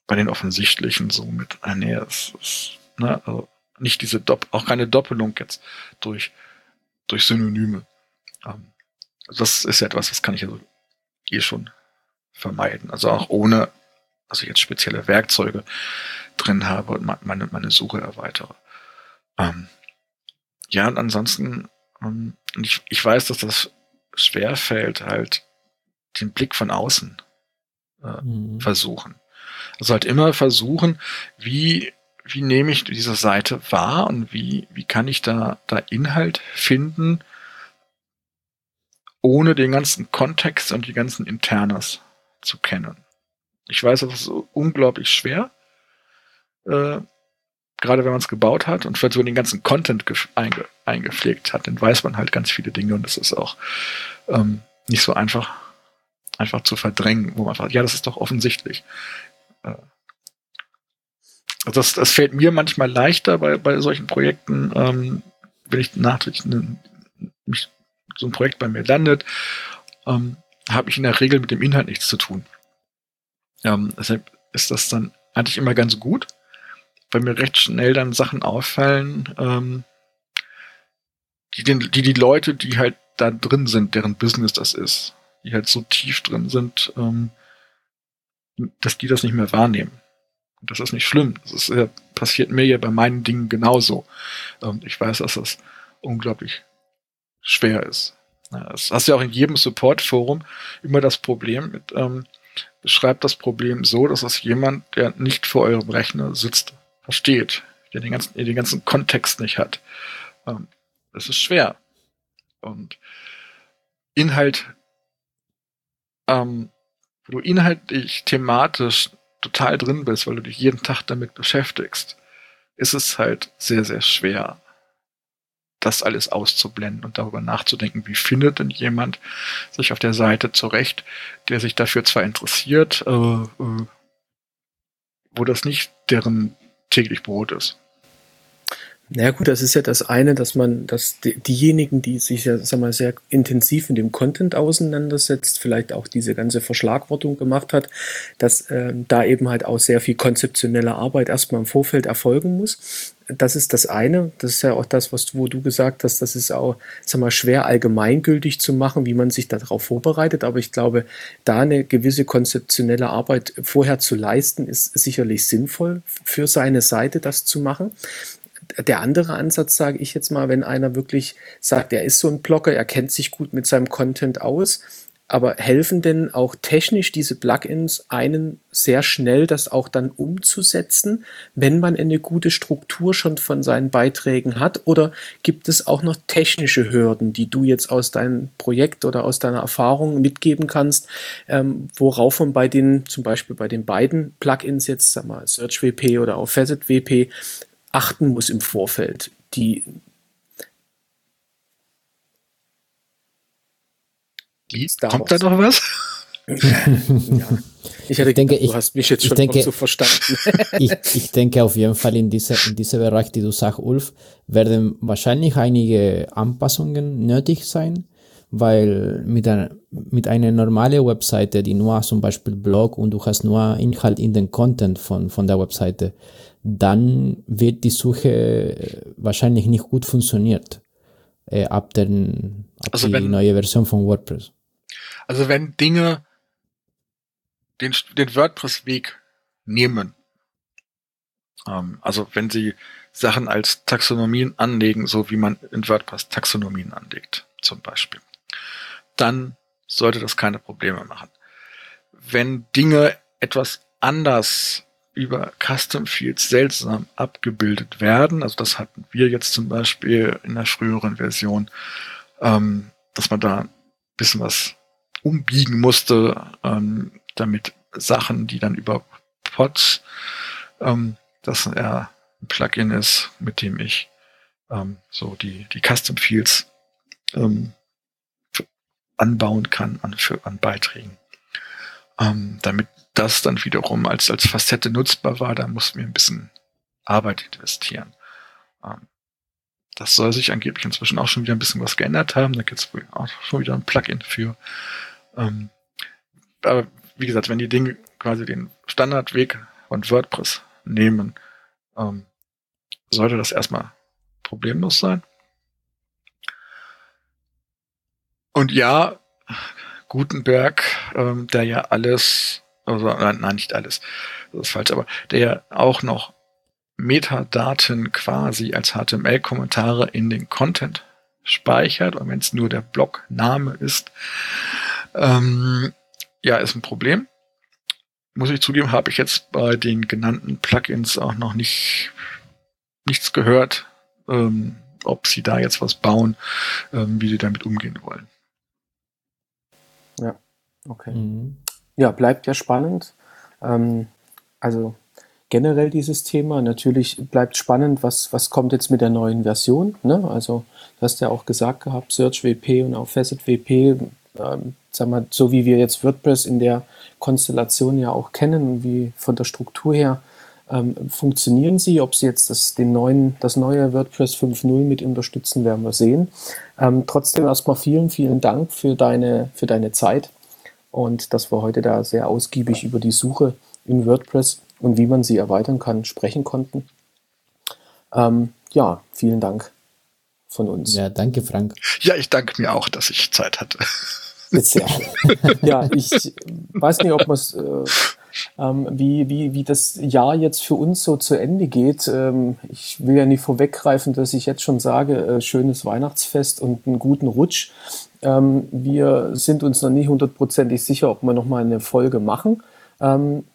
bei den offensichtlichen so mit, ah, nee, es ist, ne, also nicht diese Dopp auch keine Doppelung jetzt durch, durch Synonyme. Ähm, das ist ja etwas, das kann ich also eh schon vermeiden. Also auch ohne also jetzt spezielle Werkzeuge drin habe und meine, meine Suche erweitere. Ähm, ja, und ansonsten, ähm, ich, ich weiß, dass das schwer fällt, halt den Blick von außen äh, mhm. versuchen. Also halt immer versuchen, wie, wie nehme ich diese Seite wahr und wie, wie kann ich da, da Inhalt finden, ohne den ganzen Kontext und die ganzen Internas zu kennen. Ich weiß, das ist unglaublich schwer, äh, gerade wenn man es gebaut hat und vielleicht so den ganzen Content einge eingepflegt hat, dann weiß man halt ganz viele Dinge und das ist auch ähm, nicht so einfach, einfach zu verdrängen, wo man sagt, ja, das ist doch offensichtlich. Also das, das fällt mir manchmal leichter bei, bei solchen Projekten, ähm, wenn ich nachträglich mich, so ein Projekt bei mir landet, ähm, habe ich in der Regel mit dem Inhalt nichts zu tun. Ähm, deshalb ist das dann eigentlich immer ganz gut, weil mir recht schnell dann Sachen auffallen, ähm, die, die die Leute, die halt da drin sind, deren Business das ist, die halt so tief drin sind, ähm, dass die das nicht mehr wahrnehmen. Und das ist nicht schlimm. Das ist, äh, passiert mir ja bei meinen Dingen genauso. Ähm, ich weiß, dass das unglaublich schwer ist. Das hast du ja auch in jedem Support-Forum immer das Problem mit, ähm, beschreibt das Problem so, dass es jemand, der nicht vor eurem Rechner sitzt, versteht, der den ganzen, der den ganzen Kontext nicht hat. Ähm, das ist schwer. Und Inhalt, ähm, wo du inhaltlich, thematisch total drin bist, weil du dich jeden Tag damit beschäftigst, ist es halt sehr, sehr schwer, das alles auszublenden und darüber nachzudenken, wie findet denn jemand sich auf der Seite zurecht, der sich dafür zwar interessiert, äh, äh, wo das nicht deren täglich Brot ist. Naja gut, das ist ja das eine, dass man, dass die, diejenigen, die sich ja, sag mal, sehr intensiv mit dem Content auseinandersetzt, vielleicht auch diese ganze Verschlagwortung gemacht hat, dass äh, da eben halt auch sehr viel konzeptionelle Arbeit erstmal im Vorfeld erfolgen muss. Das ist das eine. Das ist ja auch das, was du, wo du gesagt hast, das ist auch, sag mal, schwer allgemeingültig zu machen, wie man sich darauf vorbereitet. Aber ich glaube, da eine gewisse konzeptionelle Arbeit vorher zu leisten, ist sicherlich sinnvoll für seine Seite, das zu machen der andere Ansatz, sage ich jetzt mal, wenn einer wirklich sagt, er ist so ein Blogger, er kennt sich gut mit seinem Content aus, aber helfen denn auch technisch diese Plugins einen sehr schnell, das auch dann umzusetzen, wenn man eine gute Struktur schon von seinen Beiträgen hat? Oder gibt es auch noch technische Hürden, die du jetzt aus deinem Projekt oder aus deiner Erfahrung mitgeben kannst, ähm, worauf man bei den, zum Beispiel bei den beiden Plugins jetzt, sag mal, SearchWP oder auch FacetWP, achten muss im Vorfeld. Die Kommt da noch was? ja. Ich hatte denke, gedacht, du hast mich jetzt schon denke, so verstanden. <laughs> ich, ich denke auf jeden Fall in diesem in diese Bereich, die du sagst, Ulf, werden wahrscheinlich einige Anpassungen nötig sein, weil mit einer, mit einer normalen Webseite, die nur zum Beispiel Blog und du hast nur Inhalt in den Content von, von der Webseite, dann wird die Suche äh, wahrscheinlich nicht gut funktioniert äh, ab, den, ab also die neue Version von WordPress. Also wenn Dinge den, den WordPress-Weg nehmen, ähm, also wenn sie Sachen als Taxonomien anlegen, so wie man in WordPress Taxonomien anlegt, zum Beispiel, dann sollte das keine Probleme machen. Wenn Dinge etwas anders über Custom Fields seltsam abgebildet werden. Also das hatten wir jetzt zum Beispiel in der früheren Version, ähm, dass man da ein bisschen was umbiegen musste, ähm, damit Sachen, die dann über Pods, ähm, das er ein Plugin ist, mit dem ich ähm, so die, die Custom Fields ähm, anbauen kann an, für, an Beiträgen. Ähm, damit das dann wiederum als, als Facette nutzbar war, da mussten wir ein bisschen Arbeit investieren. Ähm, das soll sich angeblich inzwischen auch schon wieder ein bisschen was geändert haben. Da gibt es auch schon wieder ein Plugin für. Ähm, aber wie gesagt, wenn die Dinge quasi den Standardweg von WordPress nehmen, ähm, sollte das erstmal problemlos sein. Und ja, Gutenberg, ähm, der ja alles also nein, nicht alles, das ist falsch, aber der auch noch Metadaten quasi als HTML-Kommentare in den Content speichert und wenn es nur der Blogname ist, ähm, ja, ist ein Problem. Muss ich zugeben, habe ich jetzt bei den genannten Plugins auch noch nicht nichts gehört, ähm, ob sie da jetzt was bauen, ähm, wie sie damit umgehen wollen. Ja, okay. Mhm. Ja, bleibt ja spannend. Ähm, also generell dieses Thema. Natürlich bleibt spannend, was, was kommt jetzt mit der neuen Version. Ne? Also, du hast ja auch gesagt gehabt, Search WP und auch Facet WP, ähm, sag mal, so wie wir jetzt WordPress in der Konstellation ja auch kennen, wie von der Struktur her, ähm, funktionieren sie. Ob sie jetzt das, den neuen, das neue WordPress 5.0 mit unterstützen, werden wir sehen. Ähm, trotzdem erstmal vielen, vielen Dank für deine, für deine Zeit und dass wir heute da sehr ausgiebig über die Suche in WordPress und wie man sie erweitern kann, sprechen konnten. Ähm, ja, vielen Dank von uns. Ja, danke, Frank. Ja, ich danke mir auch, dass ich Zeit hatte. Sehr. ja, ich weiß nicht, ob man es, äh, ähm, wie, wie, wie das Jahr jetzt für uns so zu Ende geht. Ähm, ich will ja nicht vorweggreifen, dass ich jetzt schon sage, äh, schönes Weihnachtsfest und einen guten Rutsch. Ähm, wir sind uns noch nicht hundertprozentig sicher, ob wir nochmal eine Folge machen. Ähm,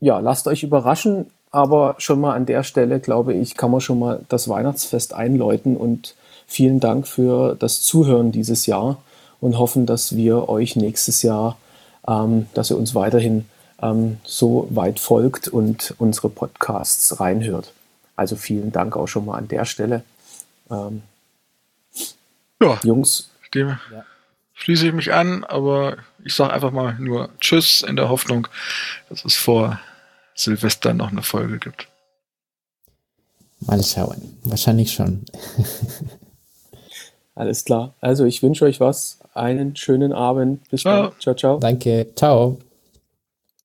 ja, lasst euch überraschen, aber schon mal an der Stelle, glaube ich, kann man schon mal das Weihnachtsfest einläuten und vielen Dank für das Zuhören dieses Jahr und hoffen, dass wir euch nächstes Jahr, ähm, dass ihr uns weiterhin ähm, so weit folgt und unsere Podcasts reinhört. Also vielen Dank auch schon mal an der Stelle. Ähm, ja, Jungs. Dem ja. schließe ich mich an, aber ich sage einfach mal nur Tschüss in der Hoffnung, dass es vor Silvester noch eine Folge gibt. Mal schauen. Wahrscheinlich schon. <laughs> Alles klar. Also ich wünsche euch was. Einen schönen Abend. Bis ciao. dann. Ciao, ciao. Danke. Ciao.